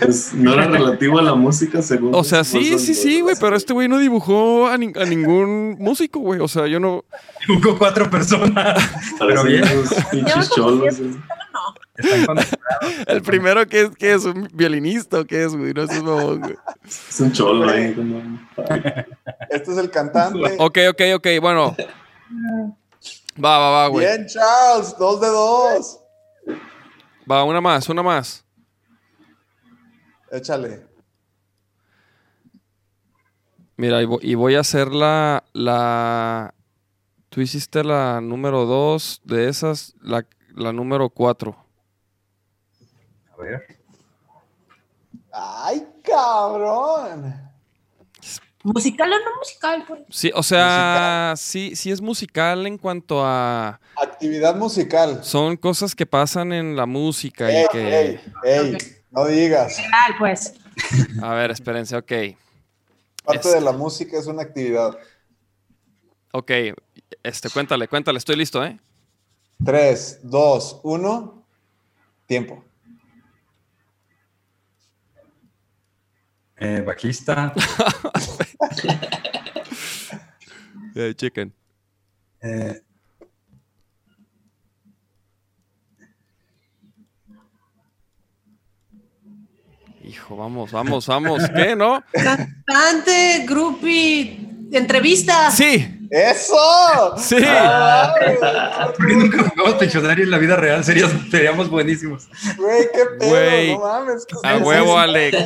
Speaker 7: Pues no era relativo a la música, según.
Speaker 2: O sea,
Speaker 7: no
Speaker 2: sí, sí, sí, güey, pero este güey no dibujó a, ni- a ningún músico, güey. O sea, yo no.
Speaker 4: Dibujó cuatro personas. Pero bien.
Speaker 7: pinches cholos.
Speaker 2: El primero que es, que es un violinista o qué es, güey. No es un mamón, güey.
Speaker 7: Es un cholo ahí.
Speaker 3: Este es el cantante.
Speaker 2: Ok, ok, ok, bueno. Va, va, va, güey.
Speaker 3: Bien, Charles. Dos de dos.
Speaker 2: Va, una más, una más.
Speaker 3: Échale.
Speaker 2: Mira, y voy a hacer la, la... Tú hiciste la número dos de esas, la, la número cuatro.
Speaker 4: A ver.
Speaker 3: ¡Ay, cabrón!
Speaker 5: ¿Musical o no musical? Pues?
Speaker 2: Sí, o sea, sí, sí es musical en cuanto a...
Speaker 3: Actividad musical.
Speaker 2: Son cosas que pasan en la música y que...
Speaker 3: ey, ey, no digas.
Speaker 5: Musical, pues.
Speaker 2: A ver, espérense, ok.
Speaker 3: Parte
Speaker 2: Este.
Speaker 3: de la música es una actividad.
Speaker 2: Ok, este, cuéntale, cuéntale, estoy listo, ¿eh?
Speaker 3: Tres, dos, uno. Tiempo.
Speaker 4: Eh, bajista,
Speaker 2: chicken.
Speaker 4: eh,
Speaker 2: Hijo, vamos, vamos, vamos. ¿Qué, no?
Speaker 5: Cantante, groupie, entrevista.
Speaker 2: Sí,
Speaker 3: ¡Eso!
Speaker 2: Sí.
Speaker 4: ¿Por qué nunca jugamos Pictionary en la vida real? Serías- seríamos buenísimos.
Speaker 3: Güey, qué pedo,
Speaker 2: Güey,
Speaker 3: no mames.
Speaker 2: A huevo, Alex.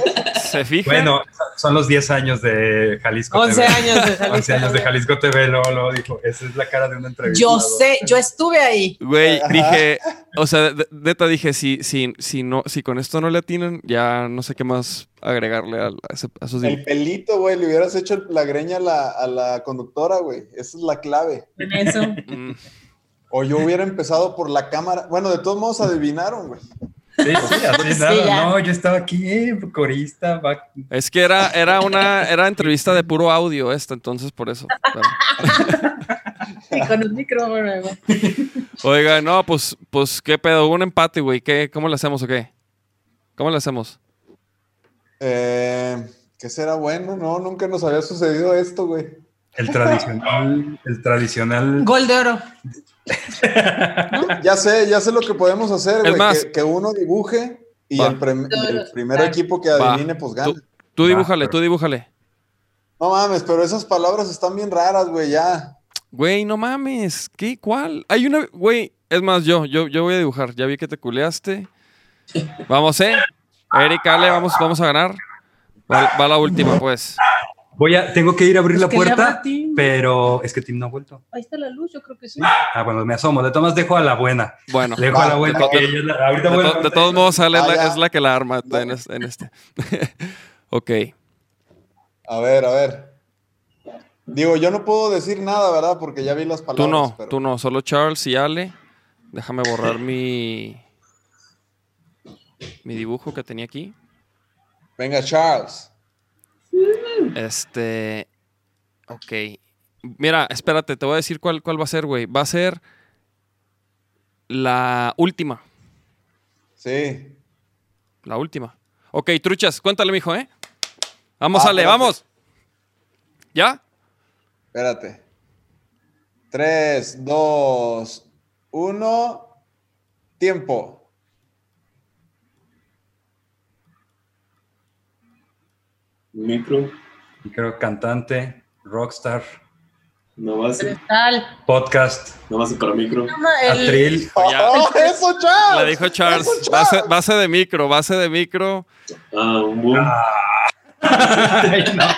Speaker 2: ¿Se fija?
Speaker 4: Bueno, son los 10 años de Jalisco
Speaker 5: 11
Speaker 4: TV.
Speaker 5: años de Jalisco
Speaker 4: 11 años de. Jalisco TV, luego, luego dijo, esa es la cara de una entrevista.
Speaker 5: Yo sé, yo estuve ahí.
Speaker 2: Güey, dije, o sea, neta dije, si, si, si, no, si con esto no le atinan, ya no sé qué más agregarle a, a ese- a esos
Speaker 3: El pelito, güey, le hubieras hecho la greña a la, a la conductora, güey. Esa es la clave.
Speaker 5: En eso.
Speaker 2: Mm.
Speaker 3: O yo hubiera empezado por la cámara. Bueno, de todos modos adivinaron, güey.
Speaker 4: Sí, sí, así
Speaker 5: Sí,
Speaker 4: nada.
Speaker 5: ya.
Speaker 4: No, yo estaba aquí, eh, corista, back-
Speaker 2: Es que era, era una era entrevista de puro audio esta, entonces por eso.
Speaker 5: Y con un micrófono. güey.
Speaker 2: Oiga, no, pues, pues, ¿qué pedo? Hubo un empate, güey. ¿Qué, ¿Cómo le hacemos o qué? ¿Cómo le hacemos?
Speaker 3: Eh, ¿Qué será bueno? No, nunca nos había sucedido esto, güey.
Speaker 4: el tradicional, el tradicional.
Speaker 5: Gol de oro.
Speaker 3: Ya sé, ya sé lo que podemos hacer, güey.
Speaker 2: más-
Speaker 3: que, que uno dibuje y el, primer equipo que
Speaker 2: Va.
Speaker 3: adivine, pues gana.
Speaker 2: Tú, tú
Speaker 4: Va,
Speaker 2: dibújale,
Speaker 4: pero-
Speaker 2: tú dibújale.
Speaker 3: No mames, pero esas palabras están bien raras, güey, ya.
Speaker 2: Güey, no mames. ¿Qué? ¿Cuál? Hay una. Güey, es más, yo, yo, yo voy a dibujar. Ya vi que te culeaste. Vamos, ¿eh? Eric, Ale, vamos, vamos a ganar. Va, va la última, pues.
Speaker 4: Voy a, tengo que ir a abrir
Speaker 5: Pues
Speaker 4: la puerta, pero es que Tim no ha vuelto.
Speaker 5: Ahí está la luz, yo creo que sí.
Speaker 4: Ah, bueno, me asomo. De todas maneras, dejo a la buena.
Speaker 2: Bueno.
Speaker 4: Dejo
Speaker 3: Va,
Speaker 4: a la buena.
Speaker 2: de-
Speaker 4: que la- ahorita
Speaker 2: De, to- de todos modos, Ale es
Speaker 3: Ah,
Speaker 2: la, es la que la arma en, en este. ok.
Speaker 3: A ver, a ver. Digo, yo no puedo decir nada, ¿verdad? Porque ya vi las palabras.
Speaker 2: Tú no,
Speaker 3: pero-
Speaker 2: tú no. Solo Charles y Ale. Déjame borrar mi. Mi dibujo que tenía aquí.
Speaker 3: Venga, Charles.
Speaker 2: Este. Ok. Mira, espérate, te voy a decir cuál, cuál va a ser, güey. Va a ser la última.
Speaker 3: Sí.
Speaker 2: La última. Ok, truchas, cuéntale, mijo, ¿eh? Vamos,
Speaker 3: Ah,
Speaker 2: Ale,
Speaker 3: espérate.
Speaker 2: vamos. ¿Ya?
Speaker 3: Espérate. Tres, dos, uno. Tiempo.
Speaker 7: Micro,
Speaker 4: Creo cantante, rockstar,
Speaker 7: no base,
Speaker 5: Cristal.
Speaker 4: podcast,
Speaker 7: no base para micro.
Speaker 5: El,
Speaker 4: atril.
Speaker 2: Ya.
Speaker 3: ¡Oh, eso, Charles!
Speaker 2: Le dijo Charles.
Speaker 3: Eso,
Speaker 2: Base, base de micro, base de micro.
Speaker 7: Ah, un boom.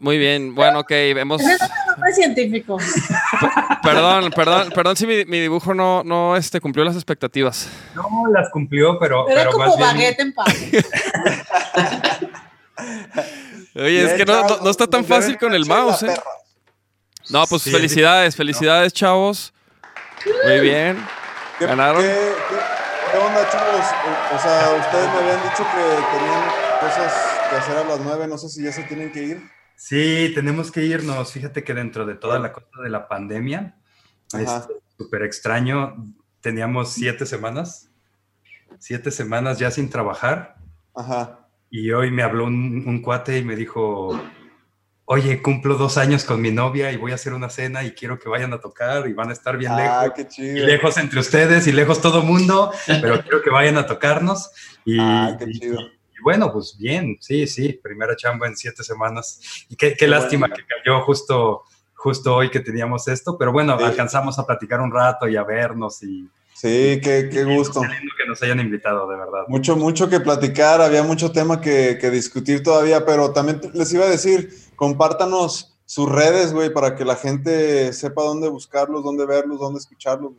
Speaker 2: Muy bien. Bueno, ok,
Speaker 5: es nombre científico.
Speaker 2: Perdón, perdón, perdón si mi, mi dibujo no, no este, cumplió las expectativas.
Speaker 4: No las cumplió, pero,
Speaker 5: Era
Speaker 4: pero
Speaker 5: como
Speaker 4: más bien.
Speaker 5: baguette en pan.
Speaker 2: Oye, es que no, no-
Speaker 3: Charles,
Speaker 2: no está tan fácil con el mouse, ¿eh? No, pues
Speaker 4: Sí,
Speaker 2: felicidades, felicidades, chavos. Muy bien.
Speaker 3: ¿Qué,
Speaker 2: Ganaron.
Speaker 3: ¿qué, qué, qué onda, chavos? O, o sea, ustedes me habían dicho que tenían cosas que hacer a las nueve. No sé si ya se tienen que ir.
Speaker 4: Sí, tenemos que irnos. Fíjate que dentro de toda la cosa de la pandemia,
Speaker 3: Ajá.
Speaker 4: súper extraño, teníamos siete semanas, siete semanas ya sin trabajar.
Speaker 3: Ajá.
Speaker 4: Y hoy me habló un, un cuate y me dijo, oye, cumplo dos años con mi novia y voy a hacer una cena y quiero que vayan a tocar y van a estar bien
Speaker 3: Ah,
Speaker 4: lejos.
Speaker 3: qué
Speaker 4: Y lejos entre ustedes y lejos todo mundo, pero quiero que vayan a tocarnos. Y,
Speaker 3: Ah, qué
Speaker 4: y-
Speaker 3: chido.
Speaker 4: y bueno, pues bien, sí, sí, primera chamba en siete semanas. Y qué, qué lástima que cayó justo, justo hoy que teníamos esto, pero bueno,
Speaker 3: Sí.
Speaker 4: alcanzamos a platicar un rato y a vernos y
Speaker 3: Sí, qué, qué gusto.
Speaker 4: que nos hayan invitado, de verdad.
Speaker 3: Mucho, mucho que platicar, había mucho tema que, que discutir todavía, pero también les iba a decir, compártanos sus redes, güey, para que la gente sepa dónde buscarlos, dónde verlos, dónde escucharlos.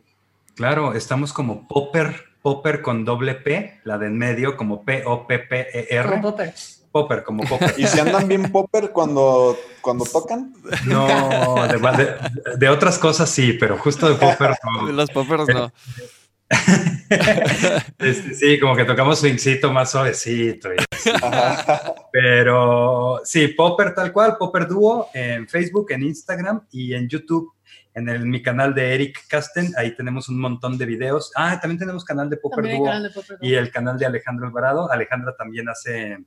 Speaker 4: Claro, estamos como Popper, Popper con doble P, la de en medio, como P-O-P-P-E-R.
Speaker 5: Como Popper.
Speaker 4: Popper, como Popper.
Speaker 3: Y si andan bien popper cuando, cuando tocan,
Speaker 4: No, de, de- de otras cosas sí, pero justo de Popper no.
Speaker 2: De los poppers no.
Speaker 4: Este, sí, como que tocamos swingcito más suavecito. y Pero sí, Popper tal cual, Popper Duo en Facebook, en Instagram y en YouTube. En el, mi canal de Eric Casten, ahí tenemos un montón de videos. Ah, también tenemos canal de Popper Duo y el canal de Alejandro Alvarado. Alejandra también hace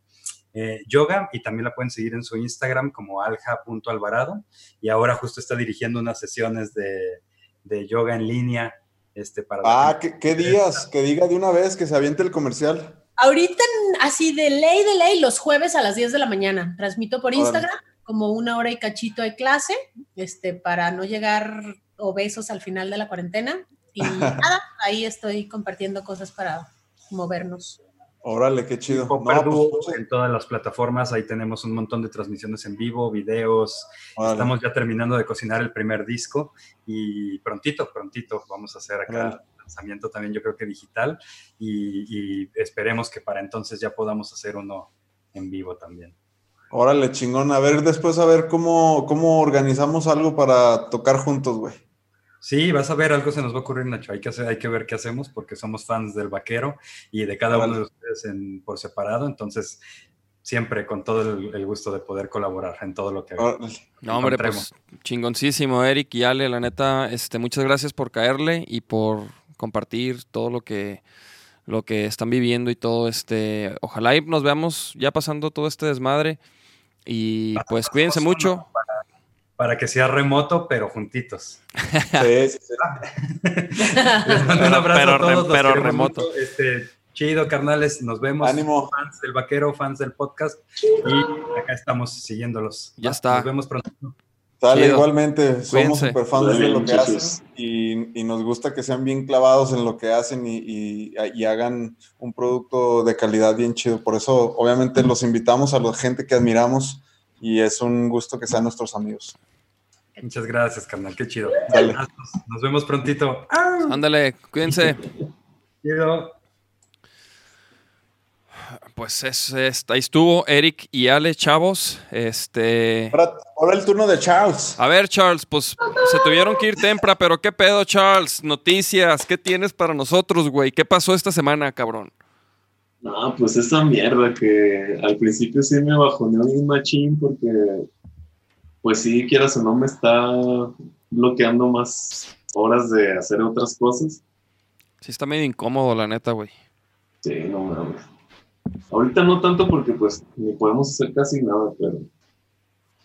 Speaker 4: eh, yoga y también la pueden seguir en su Instagram como alja.alvarado. Y ahora justo está dirigiendo unas sesiones de, de yoga en línea. Este, para
Speaker 3: ah, ¿qué, qué días, que diga de una vez que se aviente el comercial.
Speaker 5: Ahorita, así de ley de ley, los jueves a las 10 de la mañana. Transmito por
Speaker 3: Órale.
Speaker 5: Instagram como una hora y cachito de clase, este, para no llegar obesos al final de la cuarentena. Y nada, ahí estoy compartiendo cosas para movernos.
Speaker 3: Órale, qué chido. No,
Speaker 4: Duo
Speaker 3: pues,
Speaker 4: en todas las plataformas, ahí tenemos un montón de transmisiones en vivo, videos. Estamos ya terminando de cocinar el primer disco y prontito, prontito vamos a hacer acá el lanzamiento también, yo creo que digital, y, y esperemos que para entonces ya podamos hacer uno en vivo también.
Speaker 3: Órale, chingón. A ver, después a ver cómo, cómo organizamos algo para tocar juntos, güey.
Speaker 4: Sí, vas a ver, algo se nos va a ocurrir, Nacho. Hay que, hacer, hay que ver qué hacemos porque somos fans del vaquero y de cada uno de ustedes en, por separado. Entonces, siempre con todo el, el gusto de poder colaborar en todo lo que.
Speaker 2: No, hombre, pues chingoncísimo, Eric y Ale, la neta, este, muchas gracias por caerle y por compartir todo lo que lo que están viviendo y todo este, ojalá y nos veamos ya pasando todo este desmadre y pues cuídense mucho.
Speaker 4: Para que sea remoto, pero juntitos.
Speaker 3: Sí, sí, sí.
Speaker 4: Les mando un
Speaker 2: Pero-
Speaker 4: abrazo
Speaker 2: pero
Speaker 4: a todos.
Speaker 2: remoto.
Speaker 4: mucho. Este, chido, carnales. Nos vemos.
Speaker 3: Ánimo.
Speaker 4: Fans del vaquero, fans del podcast. Y acá estamos siguiéndolos.
Speaker 2: Ya está.
Speaker 4: Nos vemos pronto.
Speaker 3: Sale,
Speaker 2: Chido.
Speaker 3: igualmente, somos super fans
Speaker 7: Dale,
Speaker 3: de lo que hacen y, y nos gusta que sean bien clavados en lo que hacen y, y- y hagan un producto de calidad bien chido. Por eso, obviamente, los invitamos a la gente que admiramos y es un gusto que sean nuestros amigos.
Speaker 4: Muchas gracias, carnal. Qué chido.
Speaker 3: Dale.
Speaker 4: Nos, vemos prontito.
Speaker 2: Ándale, cuídense.
Speaker 4: Chido.
Speaker 2: Pues es, es- ahí estuvo Eric y Ale, chavos. Este,
Speaker 3: Ahora, ahora el turno de Charles.
Speaker 2: a ver, Charles, pues se tuvieron que ir temprano, pero qué pedo, Charles. Noticias, ¿qué tienes para nosotros, güey? ¿Qué pasó esta semana, cabrón?
Speaker 7: No, pues esa mierda que al principio sí me bajoneó bien machín porque, pues sí, quieras o no, me está bloqueando más horas de hacer otras cosas.
Speaker 2: Sí está medio incómodo, la neta, güey.
Speaker 7: Sí, no mames. Ahorita no tanto porque pues ni podemos hacer casi nada, pero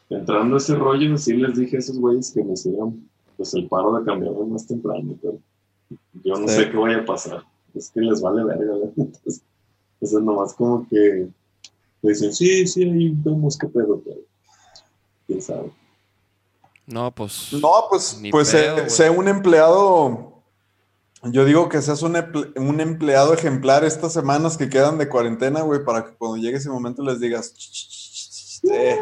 Speaker 7: entrando a ese rollo, sí les dije a esos güeyes que me hicieran pues el paro de cambiarme más temprano, pero yo no
Speaker 3: Sí.
Speaker 7: sé qué vaya a pasar. Es que les vale verga, la neta. Entonces, es nomás como que me dicen, sí, sí, ahí vemos qué pedo, pero quién sabe.
Speaker 2: No, pues.
Speaker 3: No, pues, pues
Speaker 2: pedo,
Speaker 3: sé,
Speaker 2: güey.
Speaker 3: sé un empleado. Yo digo que seas un, un empleado ejemplar estas semanas que quedan de cuarentena, güey, para que cuando llegue ese momento les digas. "Eh,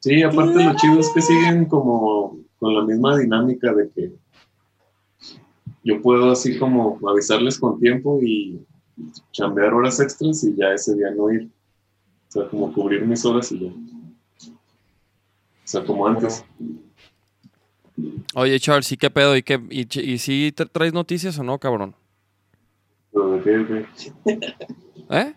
Speaker 7: Sí, aparte lo chido es que siguen como con la misma dinámica de que yo puedo así como avisarles con tiempo y chambear horas extras y ya ese día no ir. O sea, como cubrir mis horas y ya. O sea, como antes.
Speaker 2: Oye, Charles, ¿y qué pedo? ¿Y, qué, y, y si te traes noticias o no, cabrón?
Speaker 7: De qué.
Speaker 2: ¿Eh?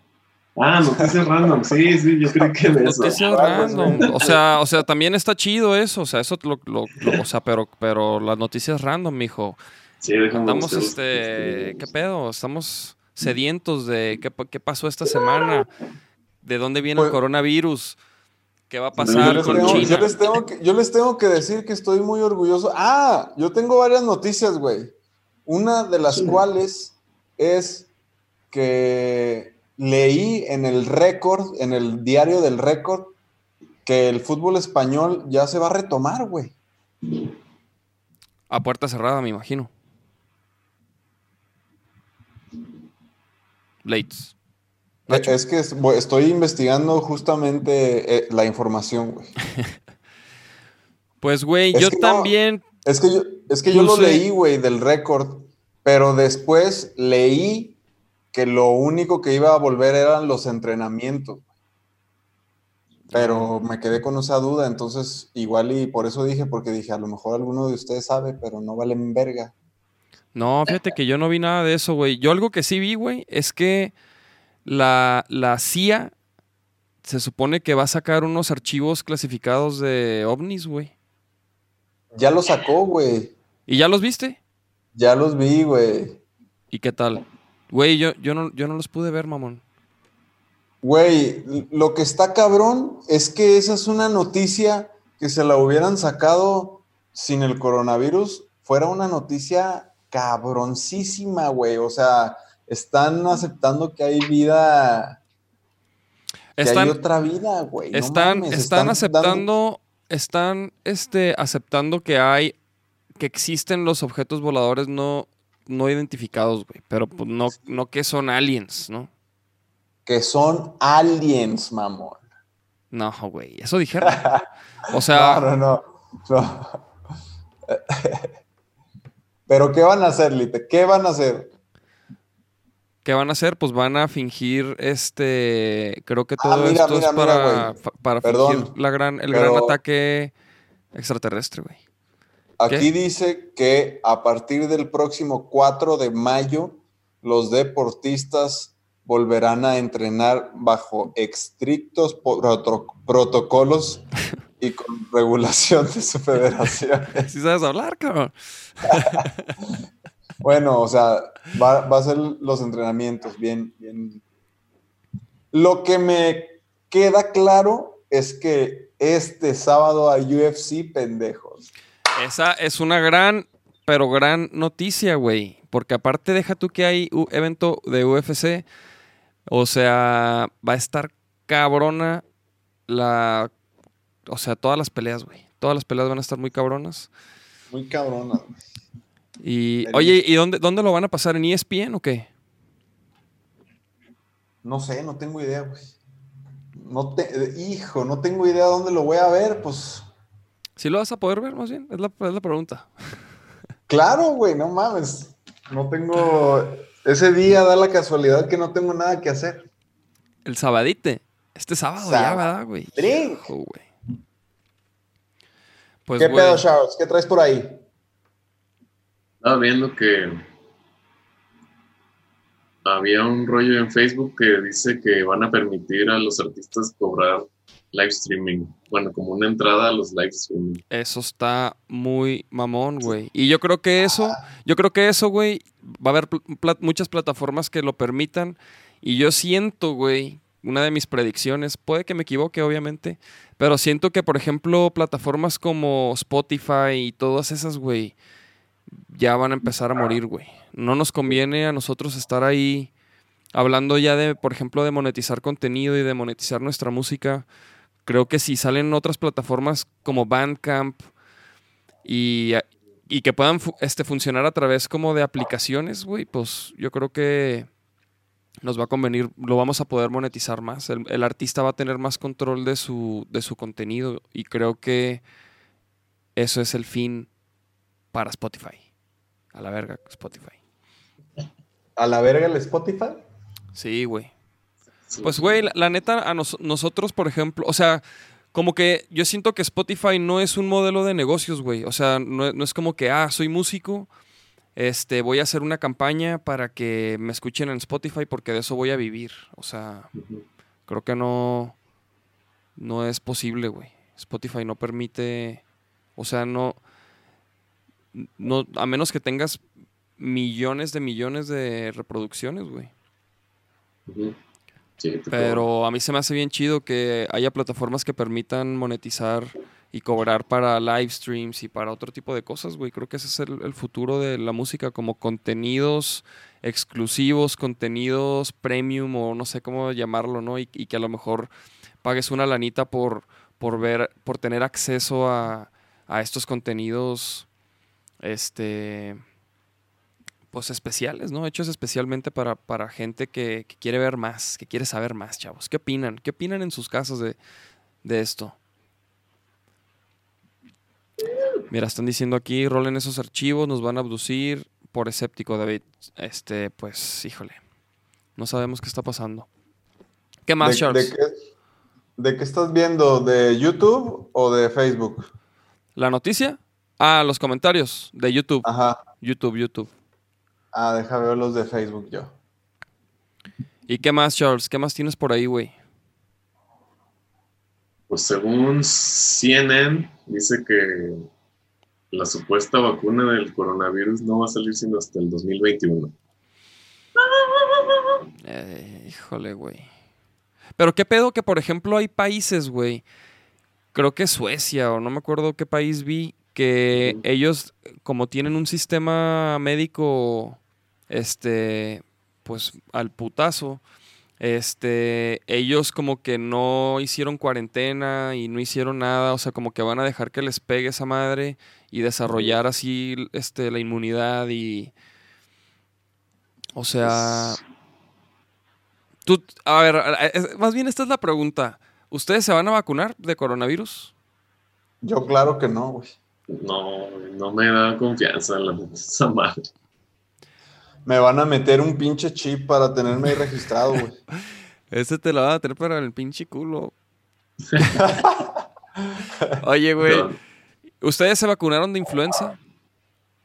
Speaker 7: Ah, noticias random. Sí, sí, yo creo que de eso.
Speaker 2: Noticias
Speaker 3: Ah, pues,
Speaker 2: random. O sea, o sea, también está chido eso. O sea, eso lo, lo- lo- o sea, pero, pero las noticias random, mijo.
Speaker 7: Sí, déjame
Speaker 2: Andamos,
Speaker 7: buscar,
Speaker 2: este, ¿qué pedo? Estamos sedientos de qué, pa- qué pasó esta semana, de dónde viene el
Speaker 3: Pues-
Speaker 2: coronavirus, qué va a
Speaker 3: Yo
Speaker 2: pasar
Speaker 3: les,
Speaker 2: con
Speaker 3: tengo,
Speaker 2: China.
Speaker 3: yo les tengo que, yo les tengo que decir que estoy muy orgulloso. Ah, yo tengo varias noticias, güey. Una de las
Speaker 7: Sí.
Speaker 3: cuales es que leí en el récord, en el diario del récord, que el fútbol español ya se va a retomar, güey.
Speaker 2: A puerta cerrada, me imagino. Lates. Nacho.
Speaker 3: Es que estoy investigando justamente eh, la información, güey.
Speaker 2: Pues, güey, yo
Speaker 3: que no.
Speaker 2: también.
Speaker 3: Es que yo, es que yo lo leí, güey, del récord, pero después leí que lo único que iba a volver eran los entrenamientos. Pero me quedé con esa duda, entonces igual y por eso dije, porque dije, a lo mejor alguno de ustedes sabe, pero no valen verga.
Speaker 2: No, fíjate que yo no vi nada de eso, güey. Yo algo que sí vi, güey, es que la, la CIA se supone que va a sacar unos archivos clasificados de ovnis, güey.
Speaker 3: Ya lo sacó, güey.
Speaker 2: ¿Y ya los viste?
Speaker 3: Ya los vi, güey.
Speaker 2: ¿Y qué tal? Güey, yo, yo, no, yo no los pude ver, mamón.
Speaker 3: Güey, lo que está cabrón es que esa es una noticia que se la hubieran sacado sin el coronavirus, fuera una noticia cabroncísima, güey. O sea, están aceptando que hay vida. que
Speaker 2: Están-
Speaker 3: hay otra vida, güey. no
Speaker 2: están,
Speaker 3: mames,
Speaker 2: están
Speaker 3: dando-
Speaker 2: aceptando, están este, aceptando que hay, que existen los objetos voladores no, no identificados, güey. Pero pues, no, no que son aliens, ¿no?
Speaker 3: que son aliens, mamón.
Speaker 2: No, güey, eso dijeron. O sea,
Speaker 3: no, no, no. no. Pero ¿qué van a hacer, Lite? ¿Qué van a hacer?
Speaker 2: ¿qué van a hacer? Pues van a fingir este. Creo que
Speaker 3: Ah,
Speaker 2: todo
Speaker 3: mira,
Speaker 2: esto
Speaker 3: mira,
Speaker 2: es
Speaker 3: mira,
Speaker 2: para,
Speaker 3: Perdón,
Speaker 2: fingir la gran, el gran ataque extraterrestre, güey.
Speaker 3: Aquí dice que a partir del próximo 4 de mayo, los deportistas volverán a entrenar bajo estrictos proto- protocolos y con regulación de su federación.
Speaker 2: Si sabes hablar, cabrón.
Speaker 3: Bueno, o sea, va, va a ser los entrenamientos bien, bien. Lo que me queda claro es que este sábado hay UFC, pendejos.
Speaker 2: Esa es una gran, pero gran noticia, güey. Porque aparte, deja tú que hay un evento de UFC. O sea, va a estar cabrona la. O sea, todas las peleas, güey. Todas las peleas van a estar muy cabronas.
Speaker 3: Muy cabrona.
Speaker 2: Y,
Speaker 3: Feliz.
Speaker 2: oye, ¿y dónde, dónde lo van a pasar? ¿En ESPN o qué?
Speaker 3: No sé, no tengo idea, güey. No te, hijo, no tengo idea dónde lo voy a ver, pues.
Speaker 2: ¿Sí lo vas a poder ver, más bien? Es la, es la pregunta.
Speaker 3: Claro, güey, no mames. No tengo. Ese día da la casualidad que no tengo nada que hacer.
Speaker 2: El sabadite. Este sábado ya,
Speaker 3: Sábado.
Speaker 2: ¿verdad, güey? Hijo, güey. Pues,
Speaker 3: ¿Qué
Speaker 2: güey,
Speaker 3: pedo, Charles? ¿Qué traes por ahí?
Speaker 7: Estaba viendo que había un rollo en Facebook que dice que van a permitir a los artistas cobrar live streaming. Bueno, como una entrada a los live streaming.
Speaker 2: Eso está muy mamón, güey. Y yo creo que eso, yo creo que eso, güey, va a haber pl- muchas plataformas que lo permitan. Y yo siento, güey, una de mis predicciones, puede que me equivoque, obviamente, pero siento que, por ejemplo, plataformas como Spotify y todas esas, güey, ya van a empezar a morir, güey. No nos conviene a nosotros estar ahí hablando ya de, por ejemplo, de monetizar contenido y de monetizar nuestra música. Creo que si salen otras plataformas como Bandcamp y, y que puedan este, funcionar a través como de aplicaciones, güey, pues yo creo que nos va a convenir, lo vamos a poder monetizar más. El, el artista va a tener más control de su, de su contenido y creo que eso es el fin para Spotify. A la verga, Spotify.
Speaker 3: ¿A la verga el Spotify?
Speaker 2: Sí, güey. Pues, güey, la, la neta, a nos- nosotros, por ejemplo, o sea, como que yo siento que Spotify no es un modelo de negocios, güey. O sea, no, no es como que, ah, soy músico, este, voy a hacer una campaña para que me escuchen en Spotify porque de eso voy a vivir. O sea, creo que no, no es posible, güey. Spotify no permite, o sea, no, no, a menos que tengas millones de millones de reproducciones, güey.
Speaker 7: Sí.
Speaker 2: Pero a mí se me hace bien chido que haya plataformas que permitan monetizar y cobrar para live streams y para otro tipo de cosas, güey. Creo que ese es el, futuro de la música, como contenidos exclusivos, contenidos premium o no sé cómo llamarlo, ¿no? Y, que a lo mejor pagues una lanita por, por ver, por tener acceso a, a estos contenidos, este, pues especiales, ¿no? Hechos especialmente para, para gente que, que quiere ver más, que quiere saber más, chavos. ¿Qué opinan? ¿Qué opinan en sus casas de, de esto? Mira, están diciendo aquí, rolen esos archivos, nos van a abducir por escéptico, David. Este, pues, híjole. No sabemos qué está pasando. ¿Qué más,
Speaker 3: ¿De,
Speaker 2: Charles?
Speaker 3: de qué, de qué estás viendo? ¿De YouTube o de Facebook?
Speaker 2: ¿La noticia? Ah, los comentarios de YouTube.
Speaker 3: Ajá.
Speaker 2: YouTube, YouTube.
Speaker 3: Ah, deja ver los de Facebook yo.
Speaker 2: ¿Y qué más, Charles? ¿Qué más tienes por ahí, güey?
Speaker 7: Pues según CNN, dice que la supuesta vacuna del coronavirus no va a salir sino hasta el 2021.
Speaker 2: Eh, híjole, güey. Pero qué pedo que, por ejemplo, hay países, güey. Creo que Suecia o no me acuerdo qué país vi que ellos, como tienen un sistema médico, este, pues al putazo, Este, ellos como que no hicieron cuarentena y no hicieron nada, o sea, como que van a dejar que les pegue esa madre y desarrollar así este la inmunidad y o sea, tú a ver, más bien esta es la pregunta. ¿Ustedes se van a vacunar de coronavirus?
Speaker 3: Yo claro que no, güey.
Speaker 7: No, no me da confianza la esa madre.
Speaker 3: Me van a meter un pinche chip para tenerme ahí registrado, güey.
Speaker 2: Ese te lo van a tener para el pinche culo. Oye, güey,
Speaker 7: No,
Speaker 2: ¿ustedes se vacunaron de influenza?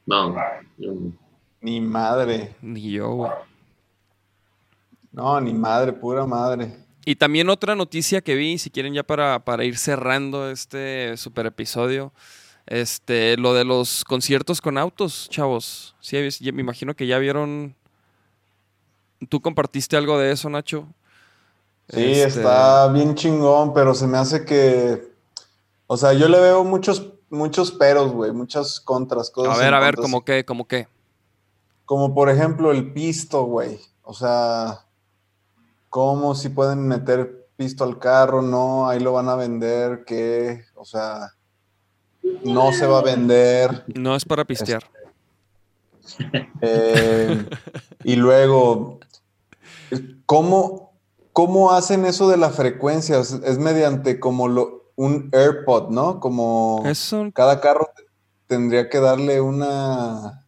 Speaker 7: no, yo no.
Speaker 3: Ni madre.
Speaker 2: Ni yo, güey.
Speaker 3: No, ni madre, pura madre.
Speaker 2: Y también otra noticia que vi, si quieren ya para, para ir cerrando este super episodio, este, lo de los conciertos con autos, chavos. Sí, me imagino que ya vieron. ¿Tú compartiste algo de eso, Nacho?
Speaker 3: Sí,
Speaker 2: Este,
Speaker 3: está bien chingón, pero se me hace que. O sea, yo le veo muchos, muchos peros, güey, muchas contras, cosas.
Speaker 2: A ver, a ver,
Speaker 3: contra.
Speaker 2: ¿cómo qué? ¿Cómo qué?
Speaker 3: Como por ejemplo el pisto, güey. O sea, ¿cómo si pueden meter pisto al carro? No, ahí lo van a vender, ¿qué? O sea, no se va a vender.
Speaker 2: No es para pistear.
Speaker 3: Eh, y luego, ¿cómo, ¿cómo hacen eso de la frecuencia? Es, es mediante como lo, un AirPod, ¿no? Como cada carro te- tendría que darle una...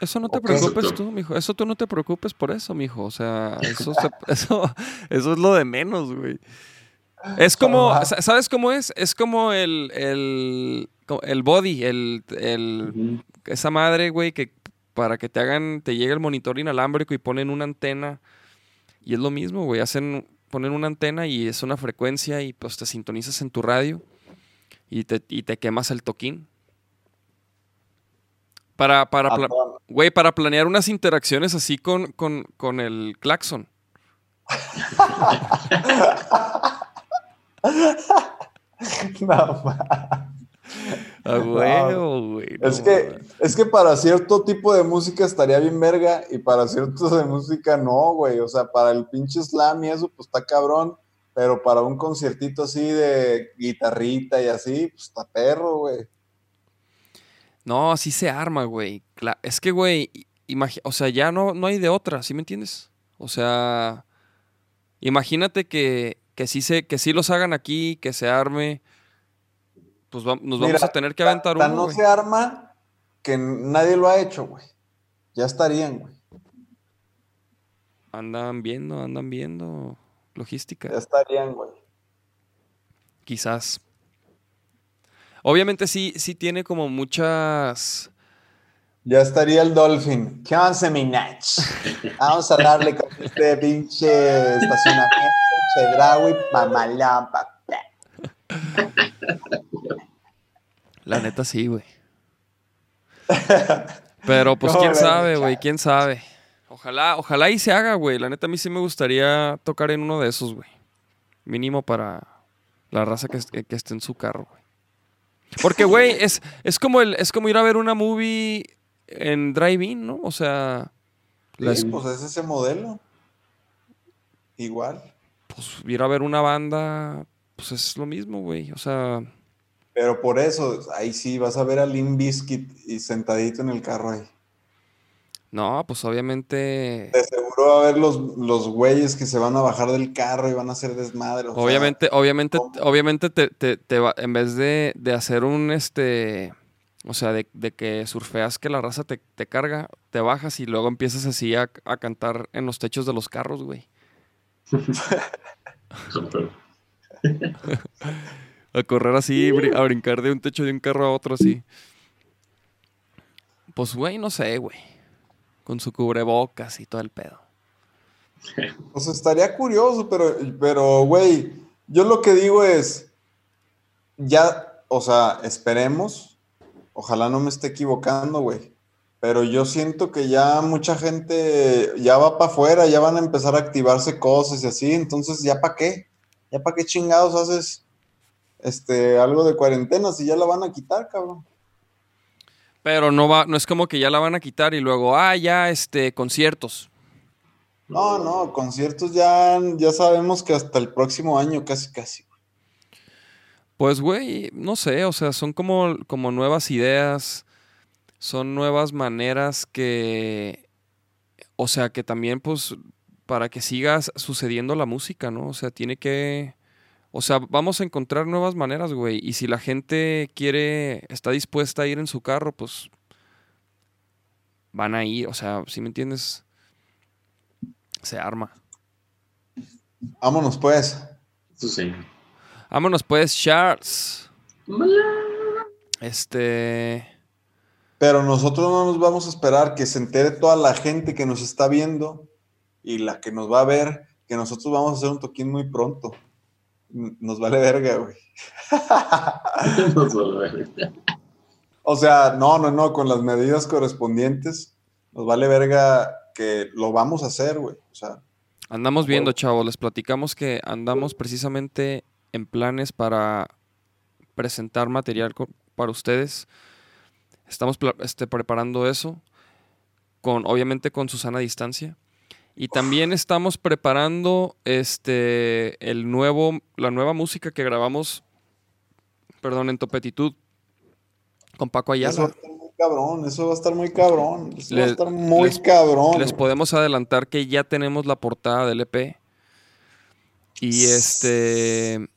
Speaker 2: eso no te preocupes tú, mijo. Eso tú no te preocupes por eso, mijo. O sea, eso, se- eso, eso es lo de menos, güey. Es como, ¿sabes cómo es? Es como el, el, el body, el, el, esa madre, güey, que para que te hagan, te llegue el monitor inalámbrico y ponen una antena. Y es lo mismo, güey. Hacen, ponen una antena y es una frecuencia y pues te sintonizas en tu radio y te, y te quemas el toquín. Para, para,
Speaker 3: a
Speaker 2: pla-
Speaker 3: toda-
Speaker 2: güey, para planear unas interacciones así con, con, con el claxon.
Speaker 3: No, ma-
Speaker 2: A huevo, güey.
Speaker 3: es, que, es que para cierto tipo de música estaría bien verga y para cierto de música no, güey. O sea, para el pinche slam y eso, pues está cabrón. Pero para un conciertito así de guitarrita y así, pues está perro, güey.
Speaker 2: No, así se arma, güey. Es que, güey, o sea, ya no, no hay de otra, ¿sí me entiendes? O sea, imagínate que, que, sí se, que sí los hagan aquí, que se arme. Pues va- nos vamos
Speaker 3: Mira,
Speaker 2: a tener que
Speaker 3: Ta-
Speaker 2: aventar uno,
Speaker 3: no se arma que nadie lo ha hecho, güey. Ya estarían, güey.
Speaker 2: Andan viendo, andan viendo. Logística.
Speaker 3: Ya estarían, güey.
Speaker 2: Quizás. Obviamente sí, sí tiene como muchas.
Speaker 3: Ya estaría el Dolphin. ¿Qué once, mi? Vamos a darle con este pinche estacionamiento, Chedraui, mamalón, papá.
Speaker 2: La neta sí, güey. Pero pues
Speaker 3: ¿Cómo
Speaker 2: quién sabe, güey, quién sabe. Ojalá, ojalá y se haga, güey. La neta a mí sí me gustaría tocar en uno de esos, güey. Mínimo para la raza que, est- que esté en su carro, güey. Porque, güey, es, es, como el, es como ir a ver una movie en drive-in, ¿no? O sea, las-
Speaker 3: Sí, pues es ese modelo. Igual.
Speaker 2: Pues ir a ver una banda, pues es lo mismo, güey. O sea,
Speaker 3: Pero por eso, ahí sí, vas a ver a Limp Bizkit y sentadito en el carro ahí.
Speaker 2: no, pues obviamente...
Speaker 3: De seguro va a haber los, los güeyes que se van a bajar del carro y van a hacer desmadre. sea,
Speaker 2: Obviamente, obviamente,
Speaker 3: ¿cómo?
Speaker 2: obviamente te, te- te va- en vez de, de hacer un este, o sea, de, de que surfeas que la raza te, te carga, te bajas y luego empiezas así a, a cantar en los techos de los carros, güey. A correr así, a brincar de un techo de un carro a otro así. Pues, güey, no sé, güey. Con su cubrebocas y todo el pedo.
Speaker 3: Pues estaría curioso, pero, pero, güey, yo lo que digo es, ya, o sea, esperemos, ojalá no me esté equivocando, güey, pero yo siento que ya mucha gente ya va para afuera, ya van a empezar a activarse cosas y así, entonces, ¿ya para qué? ¿Ya para qué chingados haces este, algo de cuarentena si ya la van a quitar, cabrón?
Speaker 2: Pero no va, no es como que ya la van a quitar y luego, ah, ya, este, conciertos.
Speaker 3: No, no, conciertos ya, ya sabemos que hasta el próximo año casi, casi.
Speaker 2: Pues, güey, no sé, o sea, son como, como nuevas ideas, son nuevas maneras que, o sea, que también, pues, para que siga sucediendo la música, ¿no? O sea, tiene que, o sea, vamos a encontrar nuevas maneras, güey, y si la gente quiere, está dispuesta a ir en su carro, pues, van a ir, o sea, si me entiendes, se arma.
Speaker 3: Vámonos pues.
Speaker 7: Eso sí.
Speaker 2: Vámonos pues, Charles. Este...
Speaker 3: Pero nosotros no nos vamos a esperar que se entere toda la gente que nos está viendo y la que nos va a ver, que nosotros vamos a hacer un toquín muy pronto. Nos vale verga, güey.
Speaker 7: Nos vale verga.
Speaker 3: O sea, no, no, no, con las medidas correspondientes, nos vale verga que lo vamos a hacer, güey. O sea,
Speaker 2: Andamos viendo, chavos, les platicamos que andamos precisamente en planes para presentar material para ustedes. Estamos este, preparando eso, con, obviamente con Susana a distancia. Y también estamos preparando este, el nuevo, la nueva música que grabamos, perdón, en Topetitud, con Paco
Speaker 3: eso va a
Speaker 2: Ayala.
Speaker 3: estar muy cabrón, eso va a estar muy cabrón. Eso va a
Speaker 2: Les-
Speaker 3: estar muy
Speaker 2: les-
Speaker 3: cabrón.
Speaker 2: Les podemos adelantar que ya tenemos la portada del EP. Y este.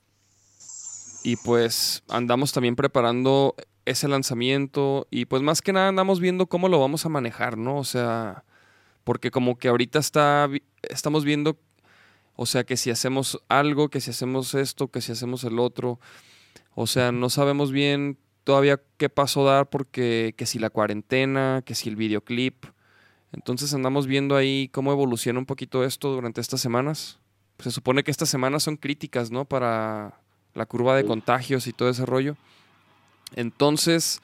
Speaker 2: Y pues andamos también preparando ese lanzamiento. Y pues más que nada andamos viendo cómo lo vamos a manejar, ¿no? O sea. Porque como que ahorita está. Estamos viendo. O sea, que si hacemos algo, que si hacemos esto, que si hacemos el otro. O sea, no sabemos bien todavía qué paso dar porque que si la cuarentena, que si el videoclip. Entonces andamos viendo ahí cómo evoluciona un poquito esto durante estas semanas. Se supone que estas semanas son críticas, ¿no? Para la curva de contagios y todo ese rollo. Entonces,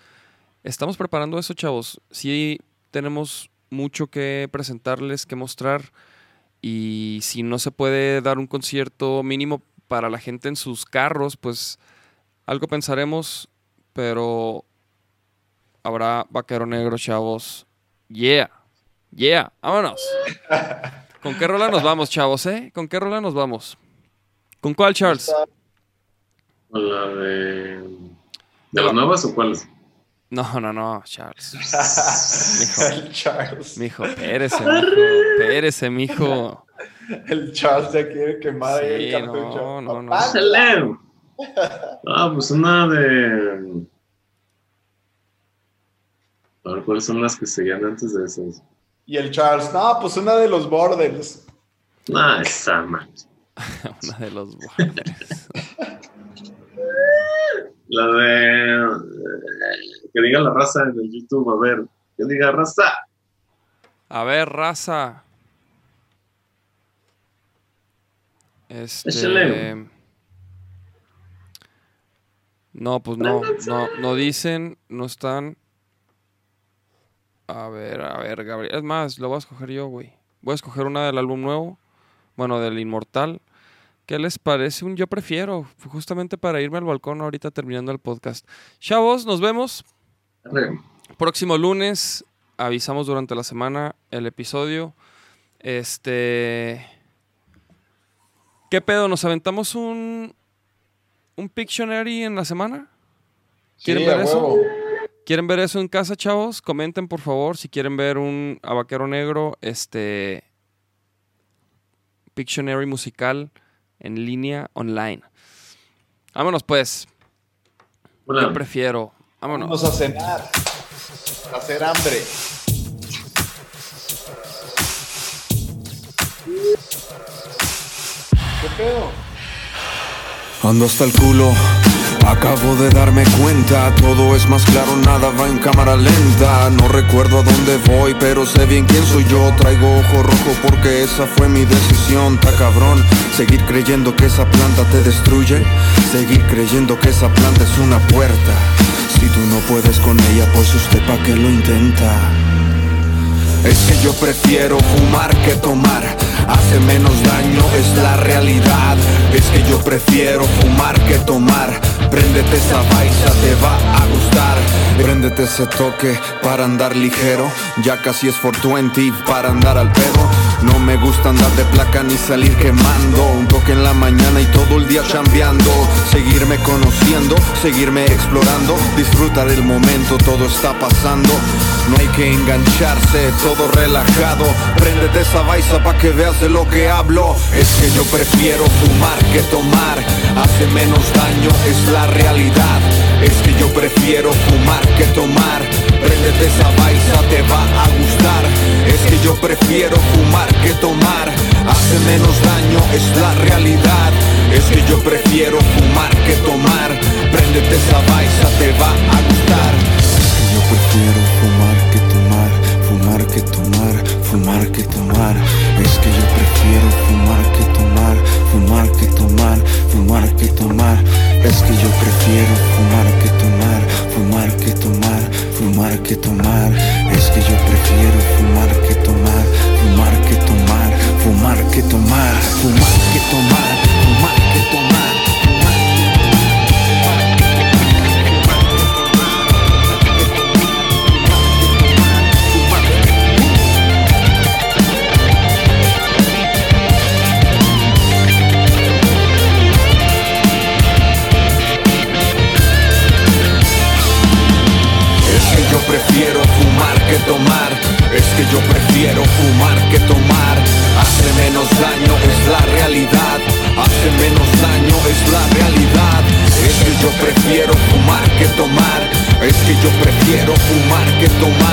Speaker 2: estamos preparando eso, chavos. Sí tenemos mucho que presentarles, que mostrar. Y si no se puede dar un concierto mínimo para la gente en sus carros, pues algo pensaremos. Pero habrá vaquero negro, chavos. Yeah. Yeah. Vámonos. ¿Con qué rola nos vamos, chavos, eh? ¿Con qué rola nos vamos? ¿Con cuál, Charles?
Speaker 7: ¿Con la de. ¿De las nuevas o cuáles?
Speaker 2: No, no, no, Charles.
Speaker 6: El Charles.
Speaker 2: Mijo, espérese, mijo. Espérese, mijo.
Speaker 6: El Charles ya quiere quemar ahí
Speaker 2: Sí,
Speaker 6: el cartucho.
Speaker 2: no, no, no.
Speaker 7: Ah, pues una de. A ver, ¿cuáles son las que seguían antes de esas?
Speaker 6: Y el Charles, no, pues una de los Borders.
Speaker 7: Ah, esa man.
Speaker 2: Una de los bordes.
Speaker 7: La de. eh, Que diga la raza en el YouTube, a ver. Que diga raza.
Speaker 2: A ver, raza. Este.
Speaker 7: Échale.
Speaker 2: No, pues no, no, no dicen, no están. A ver, a ver, Gabriel. Es más, lo voy a escoger yo, güey. Voy a escoger una del álbum nuevo. Bueno, del Inmortal. ¿Qué les parece? Un yo prefiero. Justamente para irme al balcón ahorita terminando el podcast. Chavos, nos vemos. Próximo lunes avisamos durante la semana el episodio. Este. ¿Qué pedo? ¿Nos aventamos un. un Pictionary en la semana? ¿Quieren
Speaker 6: Sí,
Speaker 2: ver
Speaker 6: a
Speaker 2: eso?
Speaker 6: huevo.
Speaker 2: ¿Quieren ver eso en casa, chavos? Comenten, por favor, si quieren ver un Abaquero Negro, este. Pictionary musical en línea online. Vámonos, pues.
Speaker 7: Hola.
Speaker 2: Yo prefiero. Vámonos.
Speaker 6: Vamos a cenar. A hacer hambre. ¿Qué pedo?
Speaker 1: Ando hasta el culo, acabo de darme cuenta, todo es más claro, nada va en cámara lenta. No recuerdo a dónde voy, pero sé bien quién soy yo. Traigo ojo rojo porque esa fue mi decisión, ta cabrón. Seguir creyendo que esa planta te destruye, seguir creyendo que esa planta es una puerta. Si tú no puedes con ella, pues usted pa' qué lo intenta. Es que yo prefiero fumar que tomar. Hace menos daño, es la realidad. Es que yo prefiero fumar que tomar.
Speaker 3: Préndete esa baisa, te va a gustar. Préndete ese toque para andar ligero. Ya casi es 420 para andar al pedo. No me gusta andar de placa ni salir quemando. Un toque en la mañana y todo el día chambeando. Seguirme conociendo, seguirme explorando. Disfrutar el momento, todo está pasando. No hay que engancharse, todo relajado. Préndete esa baisa pa' que veas de lo que hablo. Es que yo prefiero fumar que tomar. Hace menos daño, es la realidad. Es que yo prefiero fumar que tomar. Préndete esa baisa, te va a gustar. Es que yo prefiero fumar que tomar. Hace menos daño, es la realidad. Es que yo prefiero fumar que tomar. Préndete esa baisa, te va a gustar prefiero fumar que tomar, fumar que tomar, fumar que tomar. Es que yo prefiero fumar que tomar, fumar que tomar, fumar que tomar. Es que yo prefiero fumar que tomar, fumar que tomar, fumar que tomar. Es que yo prefiero fumar que tomar, fumar que tomar, fumar que tomar, fumar que tomar, fumar que tomar. Yo prefiero fumar que tomar